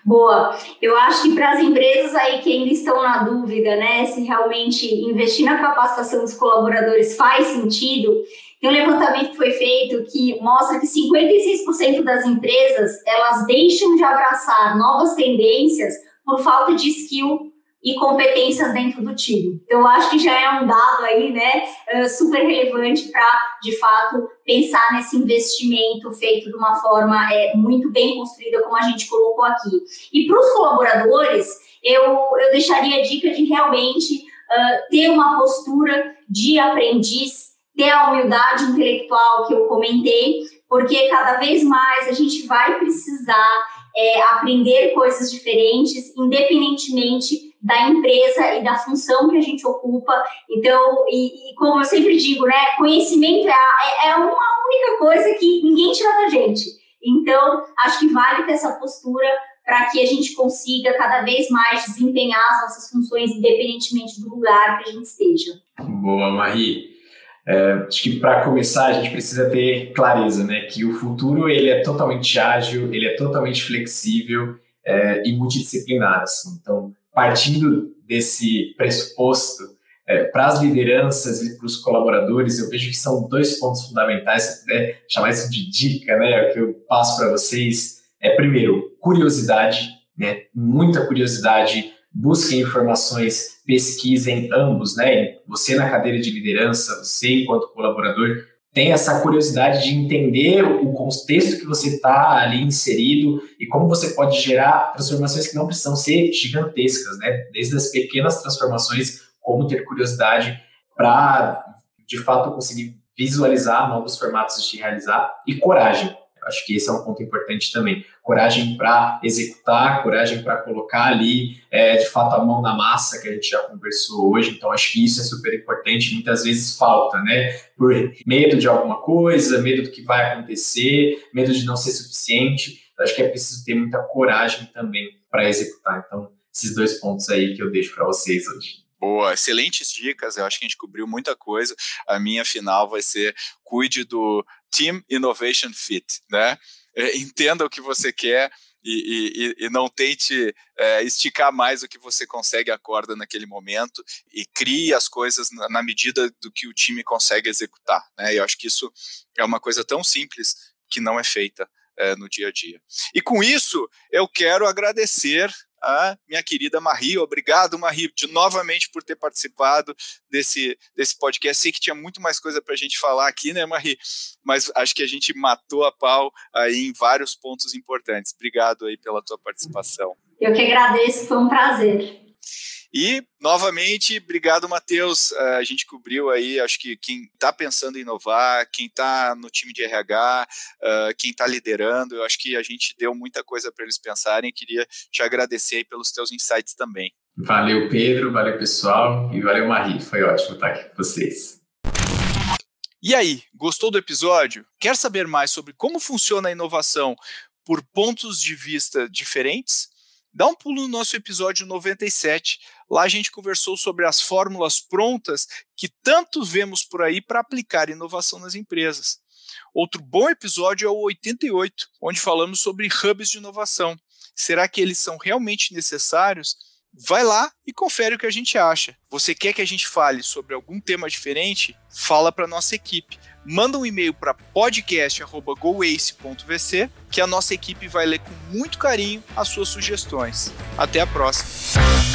Boa. Eu acho que para as empresas aí que ainda estão na dúvida, né, se realmente investir na capacitação dos colaboradores faz sentido, tem um levantamento que foi feito que mostra que 56% das empresas elas deixam de abraçar novas tendências por falta de skill e competências dentro do time. Então, eu acho que já é um dado aí, né, eh, super relevante para, de fato, pensar nesse investimento feito de uma forma é, muito bem construída, como a gente colocou aqui. E para os colaboradores, eu, eu deixaria a dica de realmente uh, ter uma postura de aprendiz, ter a humildade intelectual que eu comentei, porque cada vez mais a gente vai precisar é, aprender coisas diferentes, independentemente da empresa e da função que a gente ocupa. Então, e, e como eu sempre digo, né, conhecimento é, é, é uma única coisa que ninguém tira da gente. Então, acho que vale ter essa postura para que a gente consiga cada vez mais desempenhar as nossas funções, independentemente do lugar que a gente esteja. Boa, Marie. É, acho que para começar a gente precisa ter clareza, né, que o futuro ele é totalmente ágil, ele é totalmente flexível é, e multidisciplinar. Assim. Então, partindo desse pressuposto, é, para as lideranças e para os colaboradores, eu vejo que são dois pontos fundamentais, puder chamar isso de dica, né, que eu passo para vocês. É, primeiro, curiosidade, né, muita curiosidade, busquem informações, pesquisem ambos, né? Você na cadeira de liderança, você enquanto colaborador, tem essa curiosidade de entender o contexto que você está ali inserido e como você pode gerar transformações que não precisam ser gigantescas, né? Desde as pequenas transformações, como ter curiosidade para, de fato, conseguir visualizar novos formatos de realizar e coragem. Acho que esse é um ponto importante também. Coragem para executar, coragem para colocar ali, é, de fato, a mão na massa, que a gente já conversou hoje. Então, acho que isso é super importante. Muitas vezes falta, né? Por medo de alguma coisa, medo do que vai acontecer, medo de não ser suficiente. Acho que é preciso ter muita coragem também para executar. Então, esses dois pontos aí que eu deixo para vocês hoje. Boa, excelentes dicas. Eu acho que a gente cobriu muita coisa. A minha final vai ser cuide do Team Innovation Fit, né? É, entenda o que você quer e, e, e não tente é, esticar mais o que você consegue a corda naquele momento e crie as coisas na, na medida do que o time consegue executar. Né? Eu acho que isso é uma coisa tão simples que não é feita é, no dia a dia. E com isso, eu quero agradecer a minha querida Marie. Obrigado, Marie, de novamente por ter participado desse, desse podcast. Sei que tinha muito mais coisa para a gente falar aqui, né, Marie? Mas acho que a gente matou a pau aí em vários pontos importantes. Obrigado aí pela tua participação. Eu que agradeço, foi um prazer. E, novamente, obrigado, Matheus. Uh, a gente cobriu aí, acho que quem está pensando em inovar, quem está no time de RH, eh, quem está liderando, eu acho que a gente deu muita coisa para eles pensarem. Queria te agradecer pelos teus insights também. Valeu, Pedro, valeu, pessoal, e valeu, Marie. Foi ótimo estar aqui com vocês. E aí, gostou do episódio? Quer saber mais sobre como funciona a inovação por pontos de vista diferentes? Dá um pulo no nosso episódio 97. Lá a gente conversou sobre as fórmulas prontas que tanto vemos por aí para aplicar inovação nas empresas. Outro bom episódio é o 88, onde falamos sobre hubs de inovação. Será que eles são realmente necessários? Vai lá e confere o que a gente acha. Você quer que a gente fale sobre algum tema diferente? Fala para nossa equipe. Manda um e-mail para podcast@goace.vc que a nossa equipe vai ler com muito carinho as suas sugestões. Até a próxima.